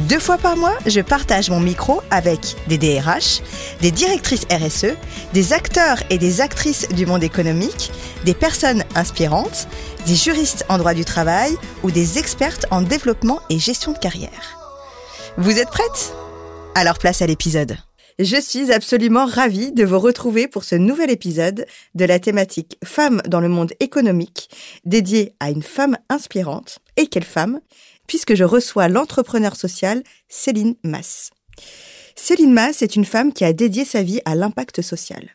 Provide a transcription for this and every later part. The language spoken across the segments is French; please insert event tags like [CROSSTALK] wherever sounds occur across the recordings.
Deux fois par mois, je partage mon micro avec des DRH, des directrices RSE, des acteurs et des actrices du monde économique, des personnes inspirantes, des juristes en droit du travail ou des expertes en développement et gestion de carrière. Vous êtes prêtes? Alors place à l'épisode. Je suis absolument ravie de vous retrouver pour ce nouvel épisode de la thématique Femmes dans le monde économique, dédié à une femme inspirante. Et quelle femme? Puisque je reçois l'entrepreneur social Céline Mass. Céline Mass est une femme qui a dédié sa vie à l'impact social.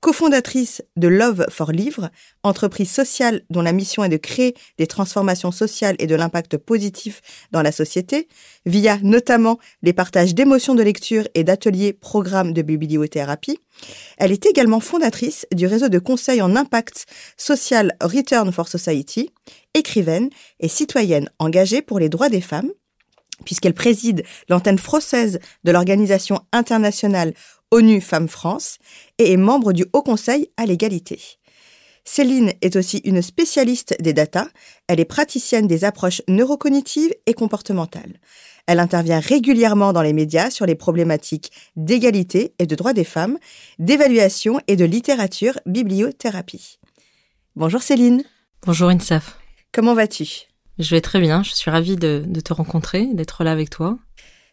Cofondatrice de Love for Livre, entreprise sociale dont la mission est de créer des transformations sociales et de l'impact positif dans la société, via notamment les partages d'émotions de lecture et d'ateliers programmes de bibliothérapie, elle est également fondatrice du réseau de conseils en impact social Return for Society, écrivaine et citoyenne engagée pour les droits des femmes, puisqu'elle préside l'antenne française de l'organisation internationale ONU Femmes France et est membre du Haut Conseil à l'égalité. Céline est aussi une spécialiste des data, elle est praticienne des approches neurocognitives et comportementales. Elle intervient régulièrement dans les médias sur les problématiques d'égalité et de droits des femmes, d'évaluation et de littérature bibliothérapie. Bonjour Céline. Bonjour Insaf. Comment vas-tu? Je vais très bien, je suis ravie de, de te rencontrer, d'être là avec toi.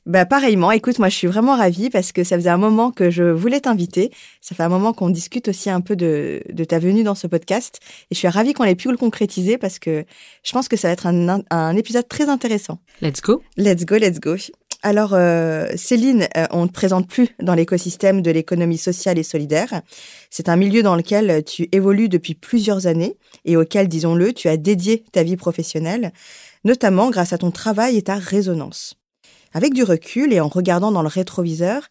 Bah pareillement, écoute, moi je suis vraiment ravie parce que ça faisait un moment que je voulais t'inviter. Ça fait un moment qu'on discute aussi un peu de, de, ta venue dans ce podcast. Et je suis ravie qu'on ait pu le concrétiser parce que je pense que ça va être un, un épisode très intéressant. Let's go. Let's go, let's go. Alors euh, Céline, euh, on ne te présente plus dans l'écosystème de l'économie sociale et solidaire. C'est un milieu dans lequel tu évolues depuis plusieurs années et auquel, disons-le, tu as dédié ta vie professionnelle, notamment grâce à ton travail et ta résonance. Avec du recul et en regardant dans le rétroviseur,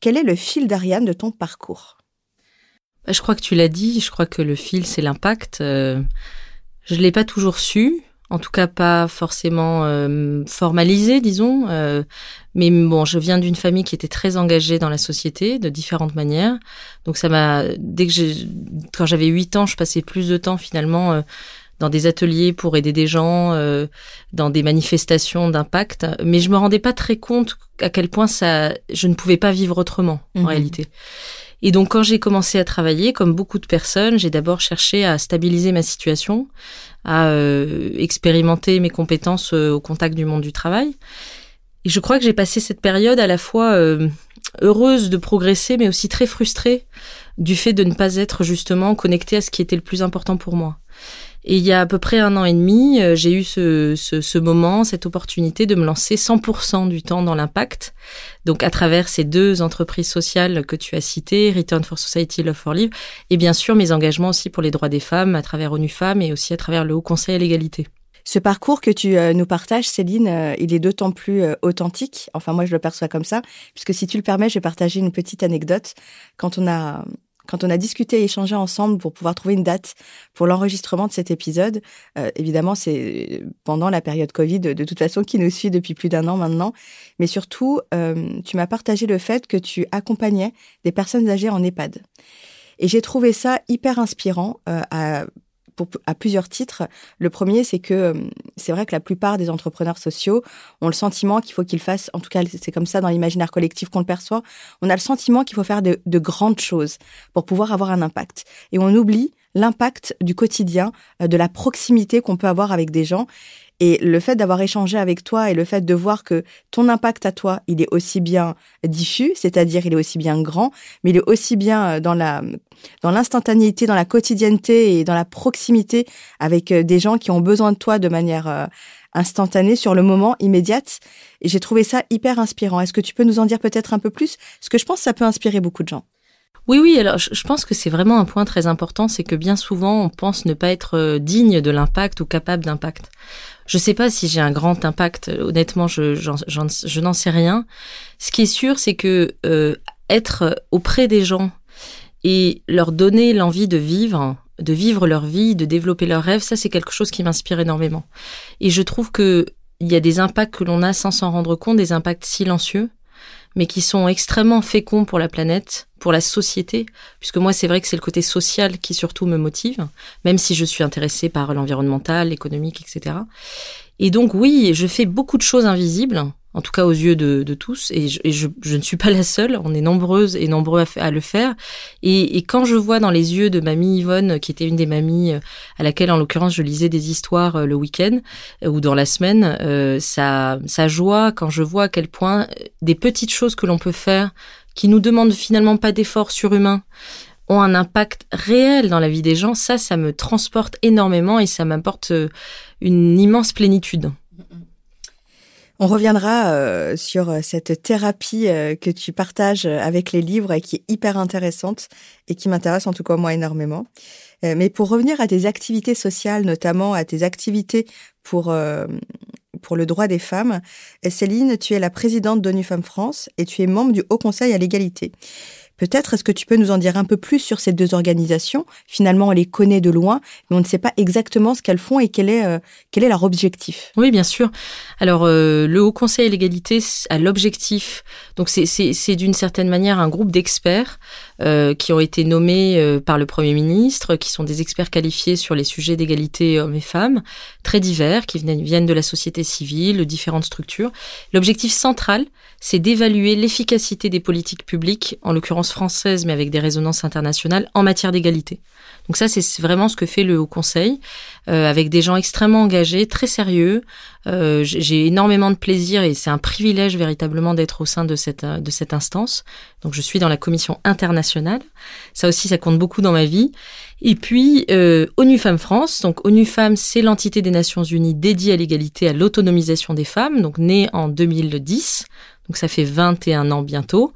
quel est le fil d'Ariane de ton parcours? Bah, Je crois que tu l'as dit, je crois que le fil, c'est l'impact. Euh, je ne l'ai pas toujours su, en tout cas pas forcément euh, formalisé, disons. Euh, mais bon, je viens d'une famille qui était très engagée dans la société de différentes manières. Donc ça m'a, dès que j'ai, quand j'avais 8 ans, je passais plus de temps finalement dans des ateliers pour aider des gens, euh, dans des manifestations d'impact, mais je me rendais pas très compte à quel point ça, je ne pouvais pas vivre autrement en mhm. réalité. Et donc quand j'ai commencé à travailler, comme beaucoup de personnes, j'ai d'abord cherché à stabiliser ma situation, à euh, expérimenter mes compétences euh, au contact du monde du travail. Et je crois que j'ai passé cette période à la fois heureuse de progresser, mais aussi très frustrée du fait de ne pas être justement connectée à ce qui était le plus important pour moi. Et il y a à peu près un an et demi, euh, j'ai eu ce, ce, ce, moment, cette opportunité de me lancer 100% du temps dans l'impact. Donc à travers ces deux entreprises sociales que tu as citées, Return for Society, Love for Live, et bien sûr mes engagements aussi pour les droits des femmes à travers ONU Femmes et aussi à travers le Haut Conseil à l'égalité. Ce parcours que tu euh, nous partages, Céline, euh, il est d'autant plus authentique. Enfin, moi, je le perçois comme ça, puisque si tu le permets, je vais partager une petite anecdote. Quand on a quand on a discuté et échangé ensemble pour pouvoir trouver une date pour l'enregistrement de cet épisode, euh, évidemment, c'est pendant la période Covid, de toute façon, qui nous suit depuis plus d'un an maintenant. Mais surtout, euh, tu m'as partagé le fait que tu accompagnais des personnes âgées en EHPAD. Et j'ai trouvé ça hyper inspirant euh, à à plusieurs titres. Le premier, c'est que euh, c'est vrai que la plupart des entrepreneurs sociaux ont le sentiment qu'il faut qu'ils fassent, en tout cas c'est comme ça dans l'imaginaire collectif qu'on le perçoit, on a le sentiment qu'il faut faire de, de grandes choses pour pouvoir avoir un impact. Et on oublie l'impact du quotidien, euh, de la proximité qu'on peut avoir avec des gens. Et le fait d'avoir échangé avec toi et le fait de voir que ton impact à toi, il est aussi bien diffus, c'est-à-dire il est aussi bien grand, mais il est aussi bien euh, dans la dans l'instantanéité, dans la quotidienneté et dans la proximité avec euh, des gens qui ont besoin de toi de manière instantanée sur le moment, immédiate. Et j'ai trouvé ça hyper inspirant. Est-ce que tu peux nous en dire peut-être un peu plus? Parce que je pense que ça peut inspirer beaucoup de gens. Oui, oui, alors je pense que c'est vraiment un point très important, c'est que bien souvent on pense ne pas être euh, digne de l'impact ou capable d'impact. Je ne sais pas si j'ai un grand impact, honnêtement, je, je n'en sais rien. Ce qui est sûr, c'est que euh, être auprès des gens et leur donner l'envie de vivre, de vivre leur vie, de développer leurs rêves, ça c'est quelque chose qui m'inspire énormément. Et je trouve que il y a des impacts que l'on a sans s'en rendre compte, des impacts silencieux, mais qui sont extrêmement féconds pour la planète, pour la société, puisque moi c'est vrai que c'est le côté social qui surtout me motive, même si je suis intéressée par l'environnemental, l'économique, etc. Et donc oui, je fais beaucoup de choses invisibles, en tout cas aux yeux de, tous, et, je, ne suis pas la seule, on est nombreuses et nombreux à, le faire. Et, quand je vois dans les yeux de mamie Yvonne, qui était une des mamies euh, à laquelle en l'occurrence je lisais des histoires euh, le week-end euh, ou dans la semaine, sa, sa joie, quand je vois à quel point des petites choses que l'on peut faire, qui nous demandent finalement pas d'efforts surhumains, ont un impact réel dans la vie des gens, ça, ça me transporte énormément et ça m'apporte une immense plénitude. On reviendra euh, sur euh, cette thérapie euh, que tu partages avec les livres et qui est hyper intéressante et qui m'intéresse en tout cas moi énormément. mais pour revenir à tes activités sociales, notamment à tes activités pour pour le droit des femmes, Céline, tu es la présidente d'ONU Femmes France et tu es membre du Haut Conseil à l'égalité. Peut-être est-ce que tu peux nous en dire un peu plus sur ces deux organisations? Finalement, on les connaît de loin, mais on ne sait pas exactement ce qu'elles font et quel est, euh, quel est leur objectif. Oui, bien sûr. Alors, euh, le Haut Conseil à l'égalité a l'objectif, donc c'est d'une certaine manière un groupe d'experts euh, qui ont été nommés par le Premier ministre, qui sont des experts qualifiés sur les sujets d'égalité hommes et femmes, très divers, qui viennent de la société civile, de différentes structures. L'objectif central, c'est d'évaluer l'efficacité des politiques publiques, en l'occurrence françaises, mais avec des résonances internationales, en matière d'égalité. Donc ça, c'est vraiment ce que fait le Haut Conseil, euh, avec des gens extrêmement engagés, très sérieux. Euh, J'ai énormément de plaisir et c'est un privilège véritablement d'être au sein de cette, de cette instance. Donc je suis dans la commission internationale. Ça aussi, ça compte beaucoup dans ma vie. Et puis, euh, ONU Femmes France. Donc ONU Femmes, c'est l'entité des Nations Unies dédiée à l'égalité, à l'autonomisation des femmes, donc née en 2010 donc ça fait 21 ans bientôt.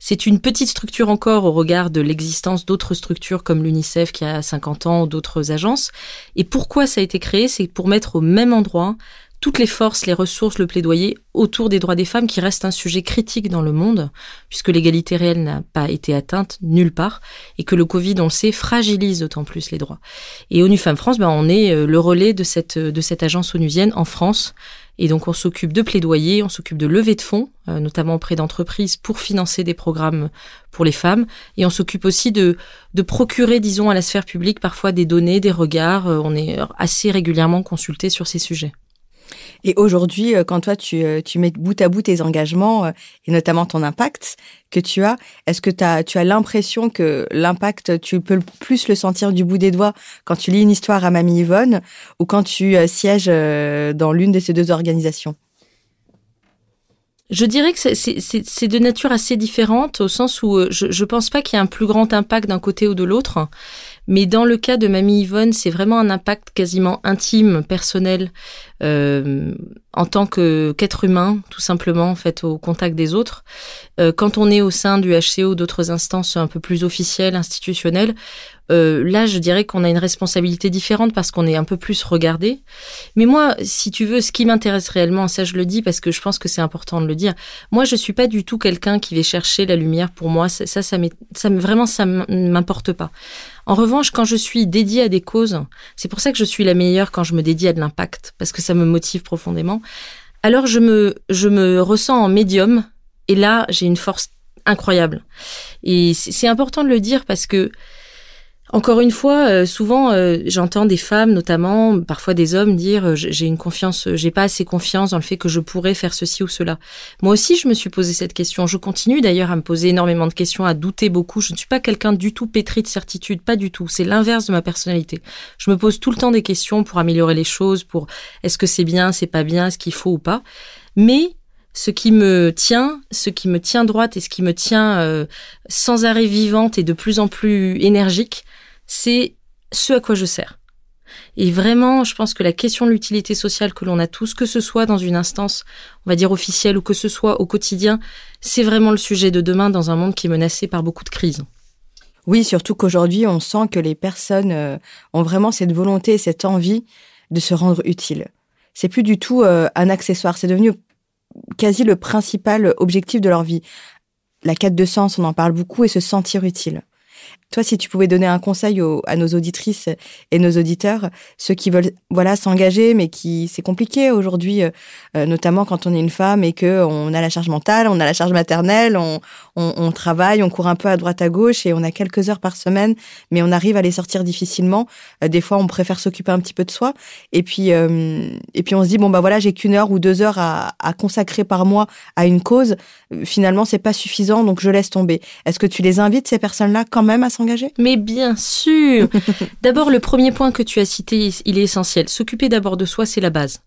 C'est une petite structure encore au regard de l'existence d'autres structures comme l'UNICEF qui a 50 ans ou d'autres agences. Et pourquoi ça a été créé? C'est pour mettre au même endroit toutes les forces, les ressources, le plaidoyer autour des droits des femmes qui reste un sujet critique dans le monde, puisque l'égalité réelle n'a pas été atteinte nulle part, et que le Covid, on le sait, fragilise d'autant plus les droits. Et ONU Femmes France, ben, on est euh, le relais de cette, de cette agence onusienne en France, et donc on s'occupe de plaidoyer, on s'occupe de lever de fonds, euh, notamment auprès d'entreprises pour financer des programmes pour les femmes. Et on s'occupe aussi de, de procurer, disons, à la sphère publique parfois des données, des regards. Euh, on est assez régulièrement consulté sur ces sujets. Et aujourd'hui, euh, quand toi, tu, euh, tu mets bout à bout tes engagements euh, et notamment ton impact que tu as, est-ce que as, tu as l'impression que l'impact, tu peux plus le sentir du bout des doigts quand tu lis une histoire à Mamie Yvonne ou quand tu sièges dans l'une de ces deux organisations? Je dirais que c'est de nature assez différente au sens où je ne pense pas qu'il y ait un plus grand impact d'un côté ou de l'autre. Mais dans le cas de Mamie Yvonne, c'est vraiment un impact quasiment intime, personnel, euh, en tant que qu'être humain, tout simplement, en fait, au contact des autres. Euh, quand on est au sein du HCO d'autres instances un peu plus officielles, institutionnelles, euh, là, je dirais qu'on a une responsabilité différente parce qu'on est un peu plus regardé. Mais moi, si tu veux, ce qui m'intéresse réellement, ça je le dis parce que je pense que c'est important de le dire. Moi, je suis pas du tout quelqu'un qui va chercher la lumière pour moi. Ça, ça, ça, ça vraiment, ça m'importe pas. En revanche, quand je suis dédiée à des causes, c'est pour ça que je suis la meilleure quand je me dédie à de l'impact, parce que ça me motive profondément. Alors je me, je me ressens en médium, et là j'ai une force incroyable. Et c'est important de le dire parce que encore une fois, euh, souvent euh, j'entends des femmes, notamment parfois des hommes, dire euh, j'ai une confiance, j'ai pas assez confiance dans le fait que je pourrais faire ceci ou cela. Moi aussi, je me suis posé cette question. Je continue d'ailleurs à me poser énormément de questions, à douter beaucoup. Je ne suis pas quelqu'un du tout pétri de certitude, pas du tout. C'est l'inverse de ma personnalité. Je me pose tout le temps des questions pour améliorer les choses, pour est-ce que c'est bien, c'est pas bien, est-ce qu'il faut ou pas. Mais ce qui me tient, ce qui me tient droite et ce qui me tient sans arrêt vivante et de plus en plus énergique, c'est ce à quoi je sers. Et vraiment, je pense que la question de l'utilité sociale que l'on a tous, que ce soit dans une instance, on va dire officielle, ou que ce soit au quotidien, c'est vraiment le sujet de demain dans un monde qui est menacé par beaucoup de crises. Oui, surtout qu'aujourd'hui, on sent que les personnes euh, ont vraiment cette volonté, cette envie de se rendre utile. C'est plus du tout euh, un accessoire, c'est devenu quasi le principal objectif de leur vie. La quête de sens, on en parle beaucoup, et se sentir utile. Toi, si tu pouvais donner un conseil à nos auditrices et nos auditeurs, ceux qui veulent voilà s'engager, mais qui c'est compliqué aujourd'hui, euh, euh, notamment quand on est une femme et que on a la charge mentale, on a la charge maternelle, on, on, travaille, on court un peu à droite à gauche et on a quelques heures par semaine, mais on arrive à les sortir difficilement. Euh, des fois, on préfère s'occuper un petit peu de soi et puis et puis on se dit bon bah voilà, j'ai qu'une heure ou deux heures à, à consacrer par mois à une cause. Finalement, c'est pas suffisant, donc je laisse tomber. Est-ce que tu les invites ces personnes-là quand même à s'engager? Mais bien sûr [LAUGHS] D'abord, le premier point que tu as cité, il est essentiel. S'occuper d'abord de soi, c'est la base.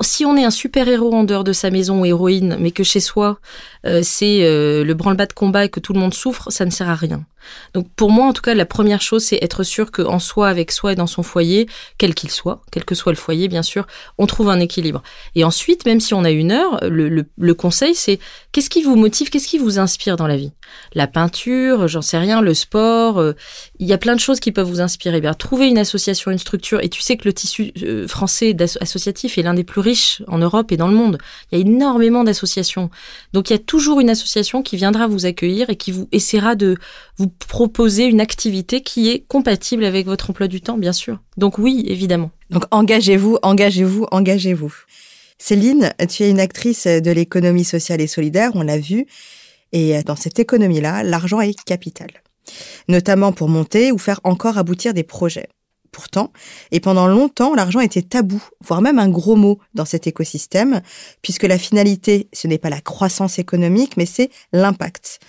si on est un super-héros en dehors de sa maison ou héroïne, mais que chez soi, euh, c'est euh, le branle-bas de combat et que tout le monde souffre, ça ne sert à rien. Donc pour moi, en tout cas, la première chose, c'est être sûr qu'en soi, avec soi et dans son foyer, quel qu'il soit, quel que soit le foyer, bien sûr, on trouve un équilibre. Et ensuite, même si on a une heure, le, le, conseil, c'est qu'est-ce qui vous motive, qu'est-ce qui vous inspire dans la vie? La peinture, j'en sais rien, le sport, euh, il y a plein de choses qui peuvent vous inspirer. Bien, trouver une association, une structure, et tu sais que le tissu euh, français associatif est l'un des plus riches en Europe et dans le monde. Il y a énormément d'associations. Donc il y a toujours une association qui viendra vous accueillir et qui vous essaiera de vous proposer une activité qui est compatible avec votre emploi du temps, bien sûr. Donc oui, évidemment. Donc engagez-vous, engagez-vous, engagez-vous. Céline, tu es une actrice de l'économie sociale et solidaire, on l'a vu. Et dans cette économie-là, l'argent est capital. Notamment pour monter ou faire encore aboutir des projets. Pourtant, et pendant longtemps, l'argent était tabou, voire même un gros mot dans cet écosystème, puisque la finalité, ce n'est pas la croissance économique, mais c'est l'impact.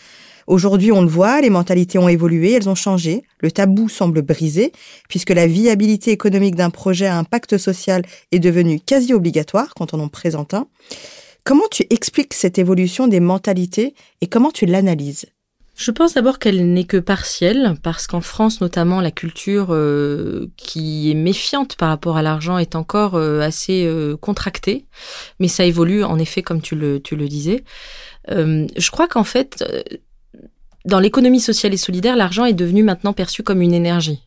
Aujourd'hui, on le voit, les mentalités ont évolué, elles ont changé. Le tabou semble brisé, puisque la viabilité économique d'un projet à impact social est devenue quasi obligatoire quand on en présente un. Comment tu expliques cette évolution des mentalités et comment tu l'analyses? Je pense d'abord qu'elle n'est que partielle, parce qu'en France notamment, la culture euh, qui est méfiante par rapport à l'argent est encore euh, assez euh, contractée, mais ça évolue en effet comme tu le, tu le disais. je crois qu'en fait, dans l'économie sociale et solidaire, l'argent est devenu maintenant perçu comme une énergie.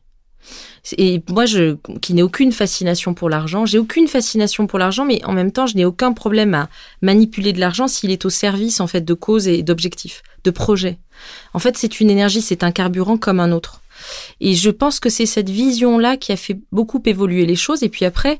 Et moi, je, qui n'ai aucune fascination pour l'argent, j'ai aucune fascination pour l'argent, mais en même temps, je n'ai aucun problème à manipuler de l'argent s'il est au service, en fait, de causes et d'objectifs, de projets. En fait, c'est une énergie, c'est un carburant comme un autre. Et je pense que c'est cette vision-là qui a fait beaucoup évoluer les choses. Et puis après,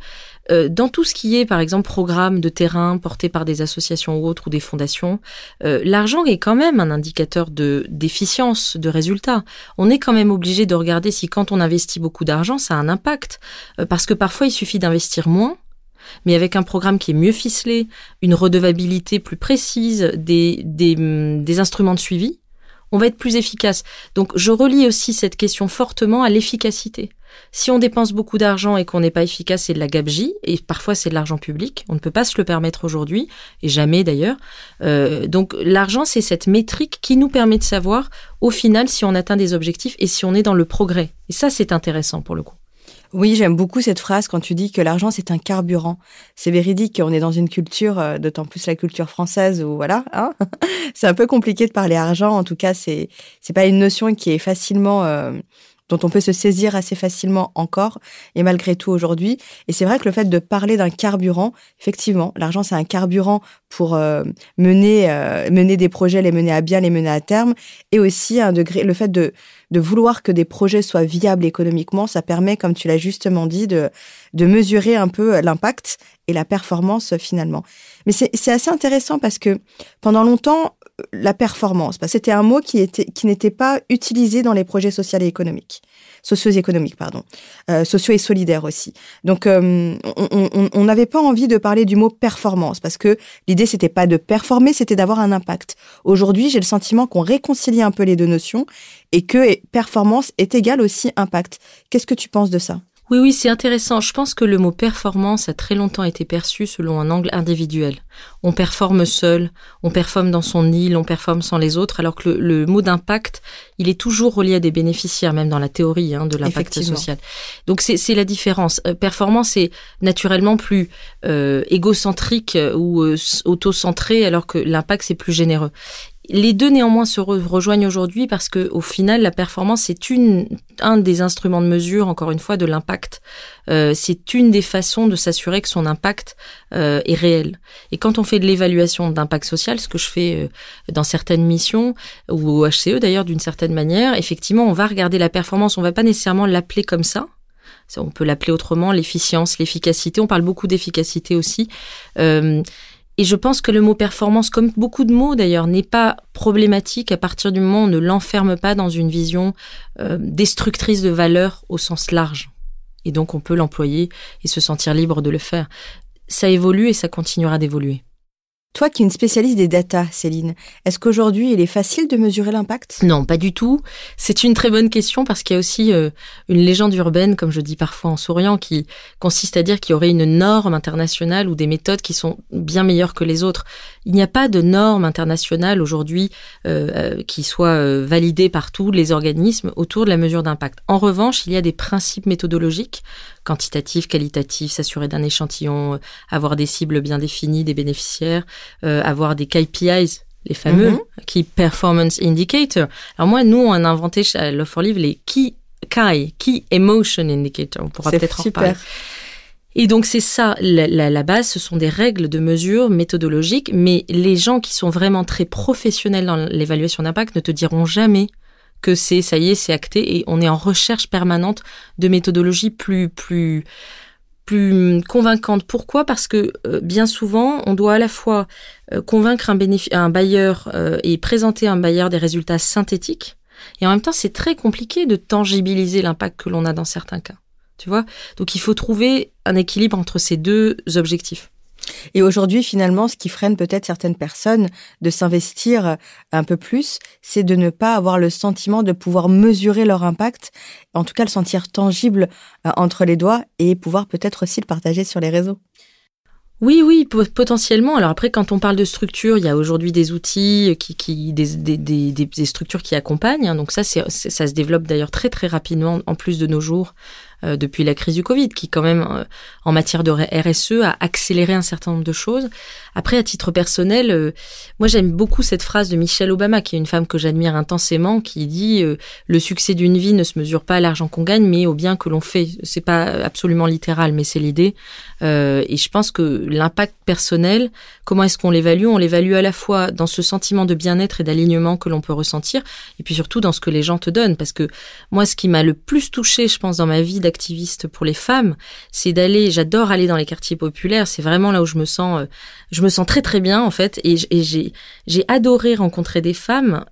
euh, dans tout ce qui est, par exemple, programme de terrain porté par des associations ou autres ou des fondations, euh, l'argent est quand même un indicateur de d'efficience, de résultat. On est quand même obligé de regarder si quand on investit beaucoup d'argent, ça a un impact. Euh, parce que parfois, il suffit d'investir moins, mais avec un programme qui est mieux ficelé, une redevabilité plus précise, des, des, des instruments de suivi, on va être plus efficace. Donc je relie aussi cette question fortement à l'efficacité. Si on dépense beaucoup d'argent et qu'on n'est pas efficace, c'est de la gabegie, et parfois c'est de l'argent public. On ne peut pas se le permettre aujourd'hui, et jamais d'ailleurs. Euh, donc l'argent, c'est cette métrique qui nous permet de savoir, au final, si on atteint des objectifs et si on est dans le progrès. Et ça, c'est intéressant pour le coup. Oui, j'aime beaucoup cette phrase quand tu dis que l'argent c'est un carburant. C'est véridique, on est dans une culture, euh, d'autant plus la culture française où voilà, hein [LAUGHS] c'est un peu compliqué de parler argent. En tout cas, c'est c'est pas une notion qui est facilement euh, dont on peut se saisir assez facilement encore et malgré tout aujourd'hui. Et c'est vrai que le fait de parler d'un carburant, effectivement, l'argent c'est un carburant pour euh, mener euh, mener des projets, les mener à bien, les mener à terme, et aussi un degré, le fait de de vouloir que des projets soient viables économiquement, ça permet, comme tu l'as justement dit, de de mesurer un peu l'impact et la performance finalement. Mais c'est assez intéressant parce que pendant longtemps, la performance. C'était un mot qui était qui n'était pas utilisé dans les projets sociaux et économiques. socio-économiques, pardon, euh, sociaux et solidaires aussi. Donc, euh, on n'avait pas envie de parler du mot performance parce que l'idée c'était pas de performer, c'était d'avoir un impact. Aujourd'hui, j'ai le sentiment qu'on réconcilie un peu les deux notions et que performance est égal aussi impact. Qu'est-ce que tu penses de ça? Oui, oui, c'est intéressant. Je pense que le mot performance a très longtemps été perçu selon un angle individuel. On performe seul, on performe dans son île, on performe sans les autres, alors que le, mot d'impact, il est toujours relié à des bénéficiaires, même dans la théorie hein, de l'impact social. Donc c'est la différence. Euh, performance est naturellement plus euh, égocentrique ou euh, auto-centré, alors que l'impact c'est plus généreux. Les deux néanmoins se rejoignent aujourd'hui parce que au final la performance c'est une un des instruments de mesure encore une fois de l'impact. Euh, c'est une des façons de s'assurer que son impact euh, est réel. Et quand on fait de l'évaluation d'impact social, ce que je fais euh, dans certaines missions ou au HCE d'ailleurs d'une certaine manière, effectivement on va regarder la performance, on va pas nécessairement l'appeler comme ça, on peut l'appeler autrement, l'efficience, l'efficacité. On parle beaucoup d'efficacité aussi. Euh, et je pense que le mot performance, comme beaucoup de mots d'ailleurs, n'est pas problématique à partir du moment où on ne l'enferme pas dans une vision euh, destructrice de valeur au sens large. Et donc on peut l'employer et se sentir libre de le faire. Ça évolue et ça continuera d'évoluer. Toi qui es une spécialiste des data, Céline, est-ce qu'aujourd'hui il est facile de mesurer l'impact? Non, pas du tout. C'est une très bonne question parce qu'il y a aussi euh, une légende urbaine, comme je dis parfois en souriant, qui consiste à dire qu'il y aurait une norme internationale ou des méthodes qui sont bien meilleures que les autres. Il n'y a pas de norme internationale aujourd'hui euh, euh, qui soit validée par tous les organismes autour de la mesure d'impact. En revanche, il y a des principes méthodologiques quantitatif, qualitatif, s'assurer d'un échantillon, euh, avoir des cibles bien définies des bénéficiaires, euh, avoir des KPIs, les fameux mhm. Key Performance Indicator. Alors moi, nous, on a inventé chez Love for Live les Key KI, Key Emotion Indicator. On pourra peut-être en parler. Et donc c'est ça, la, la, base, ce sont des règles de mesure méthodologiques, mais les gens qui sont vraiment très professionnels dans l'évaluation d'impact ne te diront jamais que c'est ça y est, c'est acté et on est en recherche permanente de méthodologies plus plus plus convaincantes. Pourquoi? Parce que euh, bien souvent, on doit à la fois euh, convaincre un, un bailleur euh, et présenter un bailleur des résultats synthétiques, et en même temps, c'est très compliqué de tangibiliser l'impact que l'on a dans certains cas. Tu vois? Donc, il faut trouver un équilibre entre ces deux objectifs. Et aujourd'hui, finalement, ce qui freine peut-être certaines personnes de s'investir un peu plus, c'est de ne pas avoir le sentiment de pouvoir mesurer leur impact, en tout cas le sentir tangible euh, entre les doigts et pouvoir peut-être aussi le partager sur les réseaux. Oui, oui, potentiellement. Alors après, quand on parle de structure, il y a aujourd'hui des outils des, structures qui accompagnent. Hein. Donc ça, ça se développe d'ailleurs très très rapidement, en plus de nos jours. Euh, depuis la crise du Covid, qui quand même, euh, en matière de RSE, a accéléré un certain nombre de choses. Après, à titre personnel, euh, moi j'aime beaucoup cette phrase de Michelle Obama, qui est une femme que j'admire intensément, qui dit le succès d'une vie ne se mesure pas à l'argent qu'on gagne, mais au bien que l'on fait. C'est pas absolument littéral, mais c'est l'idée. et je pense que l'impact personnel, comment est-ce qu'on l'évalue? On l'évalue à la fois dans ce sentiment de bien-être et d'alignement que l'on peut ressentir, et puis surtout dans ce que les gens te donnent. Parce que moi, ce qui m'a le plus touché, je pense, dans ma vie activiste pour les femmes, c'est d'aller, j'adore aller dans les quartiers populaires, c'est vraiment là où je me sens, euh, sens très très bien en fait, et, j'ai, j'ai adoré rencontrer des femmes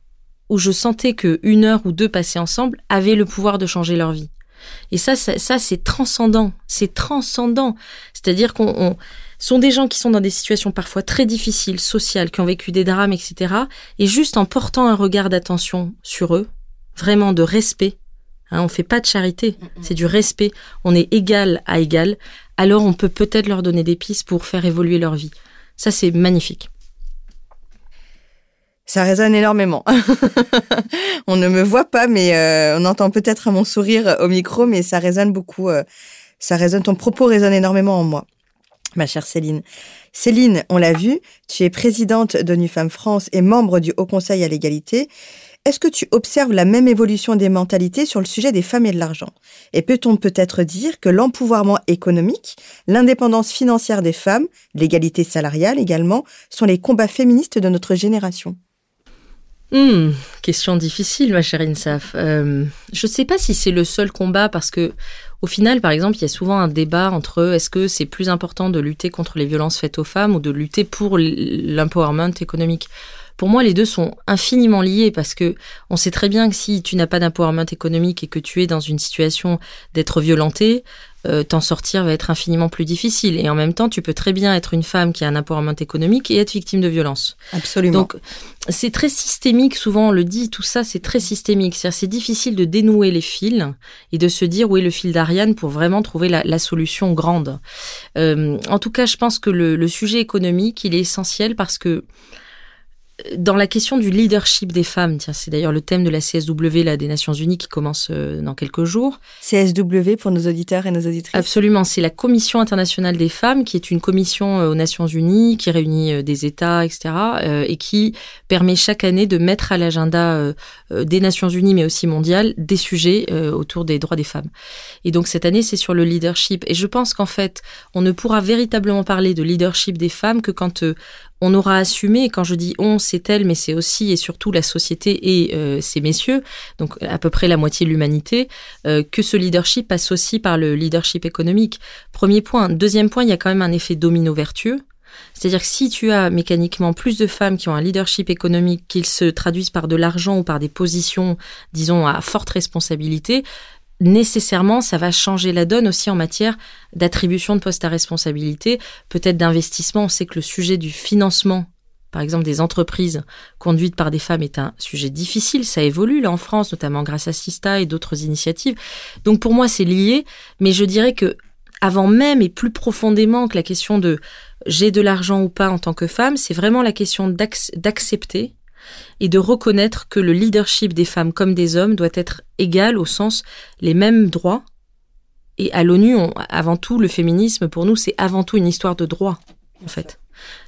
où je sentais que une heure ou deux passées ensemble avaient le pouvoir de changer leur vie. Et ça, ça, c'est transcendant, c'est transcendant. C'est-à-dire qu'on sont des gens qui sont dans des situations parfois très difficiles, sociales, qui ont vécu des drames, etc. Et juste en portant un regard d'attention sur eux, vraiment de respect, Hein, on fait pas de charité, c'est du respect. On est égal à égal. Alors on peut peut-être leur donner des pistes pour faire évoluer leur vie. Ça, c'est magnifique. Ça résonne énormément. [LAUGHS] on ne me voit pas, mais euh, on entend peut-être mon sourire au micro, mais ça résonne beaucoup. Euh, ça résonne. Ton propos résonne énormément en moi, ma chère Céline. Céline, on l'a vu, tu es présidente d'ONU Femmes France et membre du Haut Conseil à l'égalité. Est-ce que tu observes la même évolution des mentalités sur le sujet des femmes et de l'argent? Et peut-on peut-être dire que l'empouvoirment économique, l'indépendance financière des femmes, l'égalité salariale également, sont les combats féministes de notre génération? Hmm, question difficile, ma chère Insaf. Euh, je ne sais pas si c'est le seul combat parce que, au final, par exemple, il y a souvent un débat entre est-ce que c'est plus important de lutter contre les violences faites aux femmes ou de lutter pour l'empowerment économique? Pour moi, les deux sont infiniment liés parce que on sait très bien que si tu n'as pas d'empowerment économique et que tu es dans une situation d'être violenté, euh, t'en sortir va être infiniment plus difficile. Et en même temps, tu peux très bien être une femme qui a un empowerment économique et être victime de violence. Absolument. Donc, c'est très systémique. Souvent, on le dit, tout ça, c'est très systémique. C'est difficile de dénouer les fils et de se dire où est le fil d'Ariane pour vraiment trouver la, solution grande. Euh, en tout cas, je pense que le, le sujet économique, il est essentiel parce que dans la question du leadership des femmes, tiens, c'est d'ailleurs le thème de la CSW là, des Nations Unies qui commence euh, dans quelques jours. CSW pour nos auditeurs et nos auditrices. Absolument, c'est la Commission internationale des femmes, qui est une commission euh, aux Nations Unies qui réunit euh, des États, etc., et qui permet chaque année de mettre à l'agenda des Nations Unies, mais aussi mondial, des sujets autour des droits des femmes. Et donc cette année, c'est sur le leadership. Et je pense qu'en fait, on ne pourra véritablement parler de leadership des femmes que quand on aura assumé, quand je dis on, c'est elle, mais c'est aussi et surtout la société et euh, ces messieurs, donc à peu près la moitié de l'humanité, euh, que ce leadership passe aussi par le leadership économique. Premier point. Deuxième point, il y a quand même un effet domino vertueux. C'est-à-dire que si tu as mécaniquement plus de femmes qui ont un leadership économique, qu'ils se traduisent par de l'argent ou par des positions, disons, à forte responsabilité, nécessairement, ça va changer la donne aussi en matière d'attribution de postes à responsabilité, peut-être d'investissement. On sait que le sujet du financement, par exemple des entreprises conduites par des femmes, est un sujet difficile. Ça évolue là en France, notamment grâce à Sista et d'autres initiatives. Donc pour moi, c'est lié, mais je dirais que avant même et plus profondément que la question de j'ai de l'argent ou pas en tant que femme, c'est vraiment la question d'accepter et de reconnaître que le leadership des femmes comme des hommes doit être égal au sens les mêmes droits. Et à l'ONU, avant tout, le féminisme, pour nous, c'est avant tout une histoire de droits, en fait.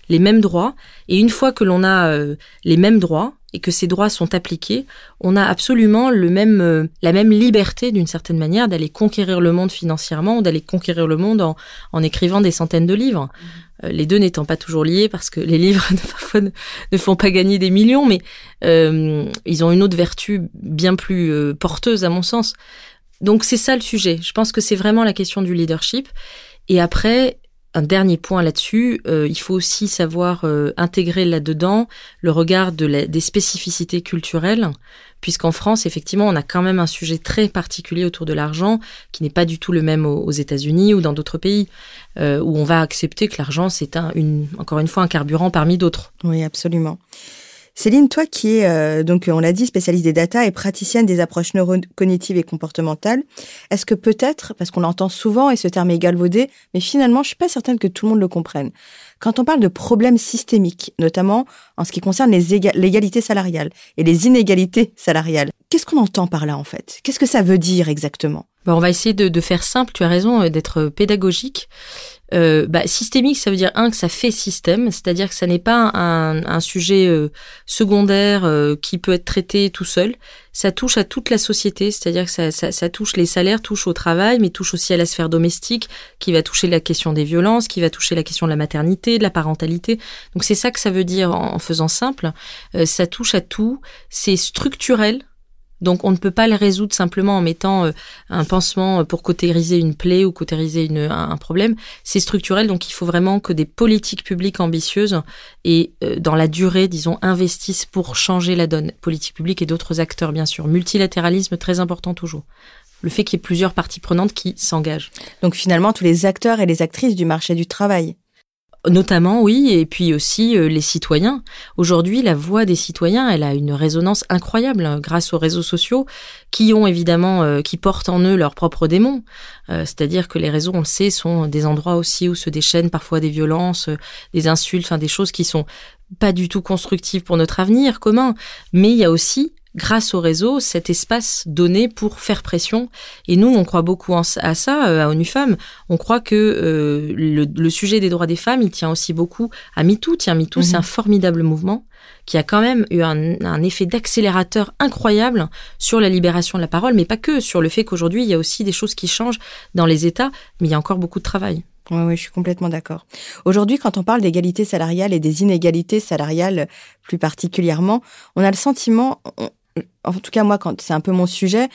Les mêmes droits. Et une fois que l'on a euh, les mêmes droits, et que ces droits sont appliqués, on a absolument le même, euh, la même liberté d'une certaine manière d'aller conquérir le monde financièrement ou d'aller conquérir le monde en, en, écrivant des centaines de livres. Euh, les deux n'étant pas toujours liés parce que les livres [LAUGHS] parfois ne, font pas gagner des millions, mais euh, ils ont une autre vertu bien plus euh, porteuse à mon sens. Donc c'est ça le sujet. Je pense que c'est vraiment la question du leadership. Et après, un dernier point là-dessus, euh, il faut aussi savoir euh, intégrer là-dedans le regard de des spécificités culturelles, puisqu'en France, effectivement, on a quand même un sujet très particulier autour de l'argent, qui n'est pas du tout le même aux, États-Unis ou dans d'autres pays, euh, où on va accepter que l'argent, c'est un, une, encore une fois un carburant parmi d'autres. Oui, absolument. Céline, toi qui es, euh, donc on l'a dit, spécialiste des data et praticienne des approches neurocognitives et comportementales, est-ce que peut-être, parce qu'on l'entend souvent et ce terme est galvaudé, mais finalement je suis pas certaine que tout le monde le comprenne, quand on parle de problèmes systémiques, notamment en ce qui concerne l'égalité salariale et les inégalités salariales, qu'est-ce qu'on entend par là en fait? Qu'est-ce que ça veut dire exactement? On va essayer de, faire simple, tu as raison, euh, d'être pédagogique. Euh, bah, systémique, ça veut dire un que ça fait système, c'est-à-dire que ça n'est pas un, un sujet euh, secondaire euh, qui peut être traité tout seul. Ça touche à toute la société, c'est-à-dire que ça, ça, ça, touche les salaires, touche au travail, mais touche aussi à la sphère domestique, qui va toucher la question des violences, qui va toucher la question de la maternité, de la parentalité. Donc c'est ça que ça veut dire en, en faisant simple. ça touche à tout, c'est structurel donc on ne peut pas le résoudre simplement en mettant euh, un pansement pour cautériser une plaie ou cautériser une, un problème. C'est structurel, donc il faut vraiment que des politiques publiques ambitieuses et euh, dans la durée, disons, investissent pour changer la donne. Politique publique et d'autres acteurs, bien sûr. Multilatéralisme, très important toujours le fait qu'il y ait plusieurs parties prenantes qui s'engagent. Donc finalement, tous les acteurs et les actrices du marché du travail. Notamment, oui, et puis aussi euh, les citoyens. Aujourd'hui, la voix des citoyens, elle a une résonance incroyable hein, grâce aux réseaux sociaux qui ont évidemment, euh, qui portent en eux leurs propres démons. Euh, c'est-à-dire que les réseaux, on le sait, sont des endroits aussi où se déchaînent parfois des violences, des insultes, enfin des choses qui sont pas du tout constructives pour notre avenir commun. Mais il y a aussi grâce au réseau, cet espace donné pour faire pression. Et nous, on croit beaucoup à ça, euh, à ONU Femmes. On croit que euh, le, sujet des droits des femmes, il tient aussi beaucoup à MeToo. Tiens, MeToo, c'est mhm. un formidable mouvement qui a quand même eu un, un effet d'accélérateur incroyable sur la libération de la parole, mais pas que, sur le fait qu'aujourd'hui, il y a aussi des choses qui changent dans les États, mais il y a encore beaucoup de travail. Oui, oui, je suis complètement d'accord. Aujourd'hui, quand on parle d'égalité salariale et des inégalités salariales plus particulièrement, on a le sentiment, en tout cas moi quand c'est un peu mon sujet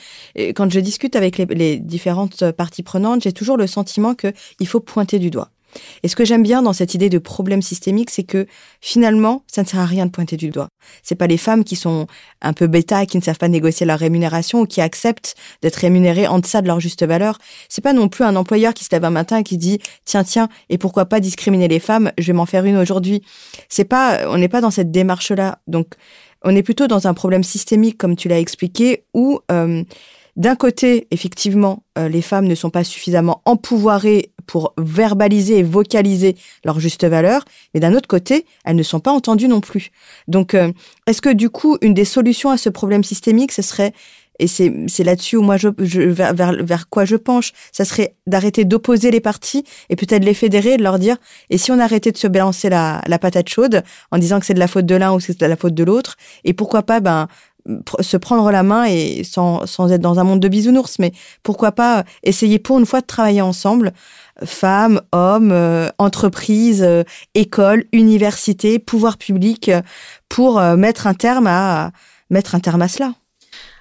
quand je discute avec les, différentes parties prenantes j'ai toujours le sentiment que il faut pointer du doigt Et ce que j'aime bien dans cette idée de problème systémique, c'est que finalement, ça ne sert à rien de pointer du doigt. C'est pas les femmes qui sont un peu bêta, qui ne savent pas négocier leur rémunération ou qui acceptent d'être rémunérées en deçà de leur juste valeur. C'est pas non plus un employeur qui se lève un matin et qui dit tiens tiens et pourquoi pas discriminer les femmes, je vais m'en faire une aujourd'hui. C'est pas, on n'est pas dans cette démarche là. Donc on est plutôt dans un problème systémique comme tu l'as expliqué où euh, d'un côté, effectivement, euh, les femmes ne sont pas suffisamment empouvoirées pour verbaliser et vocaliser leur juste valeur, mais d'un autre côté, elles ne sont pas entendues non plus. Donc, euh, est-ce que du coup, une des solutions à ce problème systémique, ce serait et c'est là-dessus où moi je, vers, vers, quoi je penche, ça serait d'arrêter d'opposer les parties et peut-être les fédérer de leur dire et si on arrêtait de se balancer la, la patate chaude en disant que c'est de la faute de l'un ou que c'est de la faute de l'autre et pourquoi pas ben se prendre la main et sans, sans être dans un monde de bisounours, mais pourquoi pas essayer pour une fois de travailler ensemble, femmes, hommes, euh, entreprises, euh, écoles, universités, pouvoirs publics, pour euh, mettre un terme à mettre un terme à cela.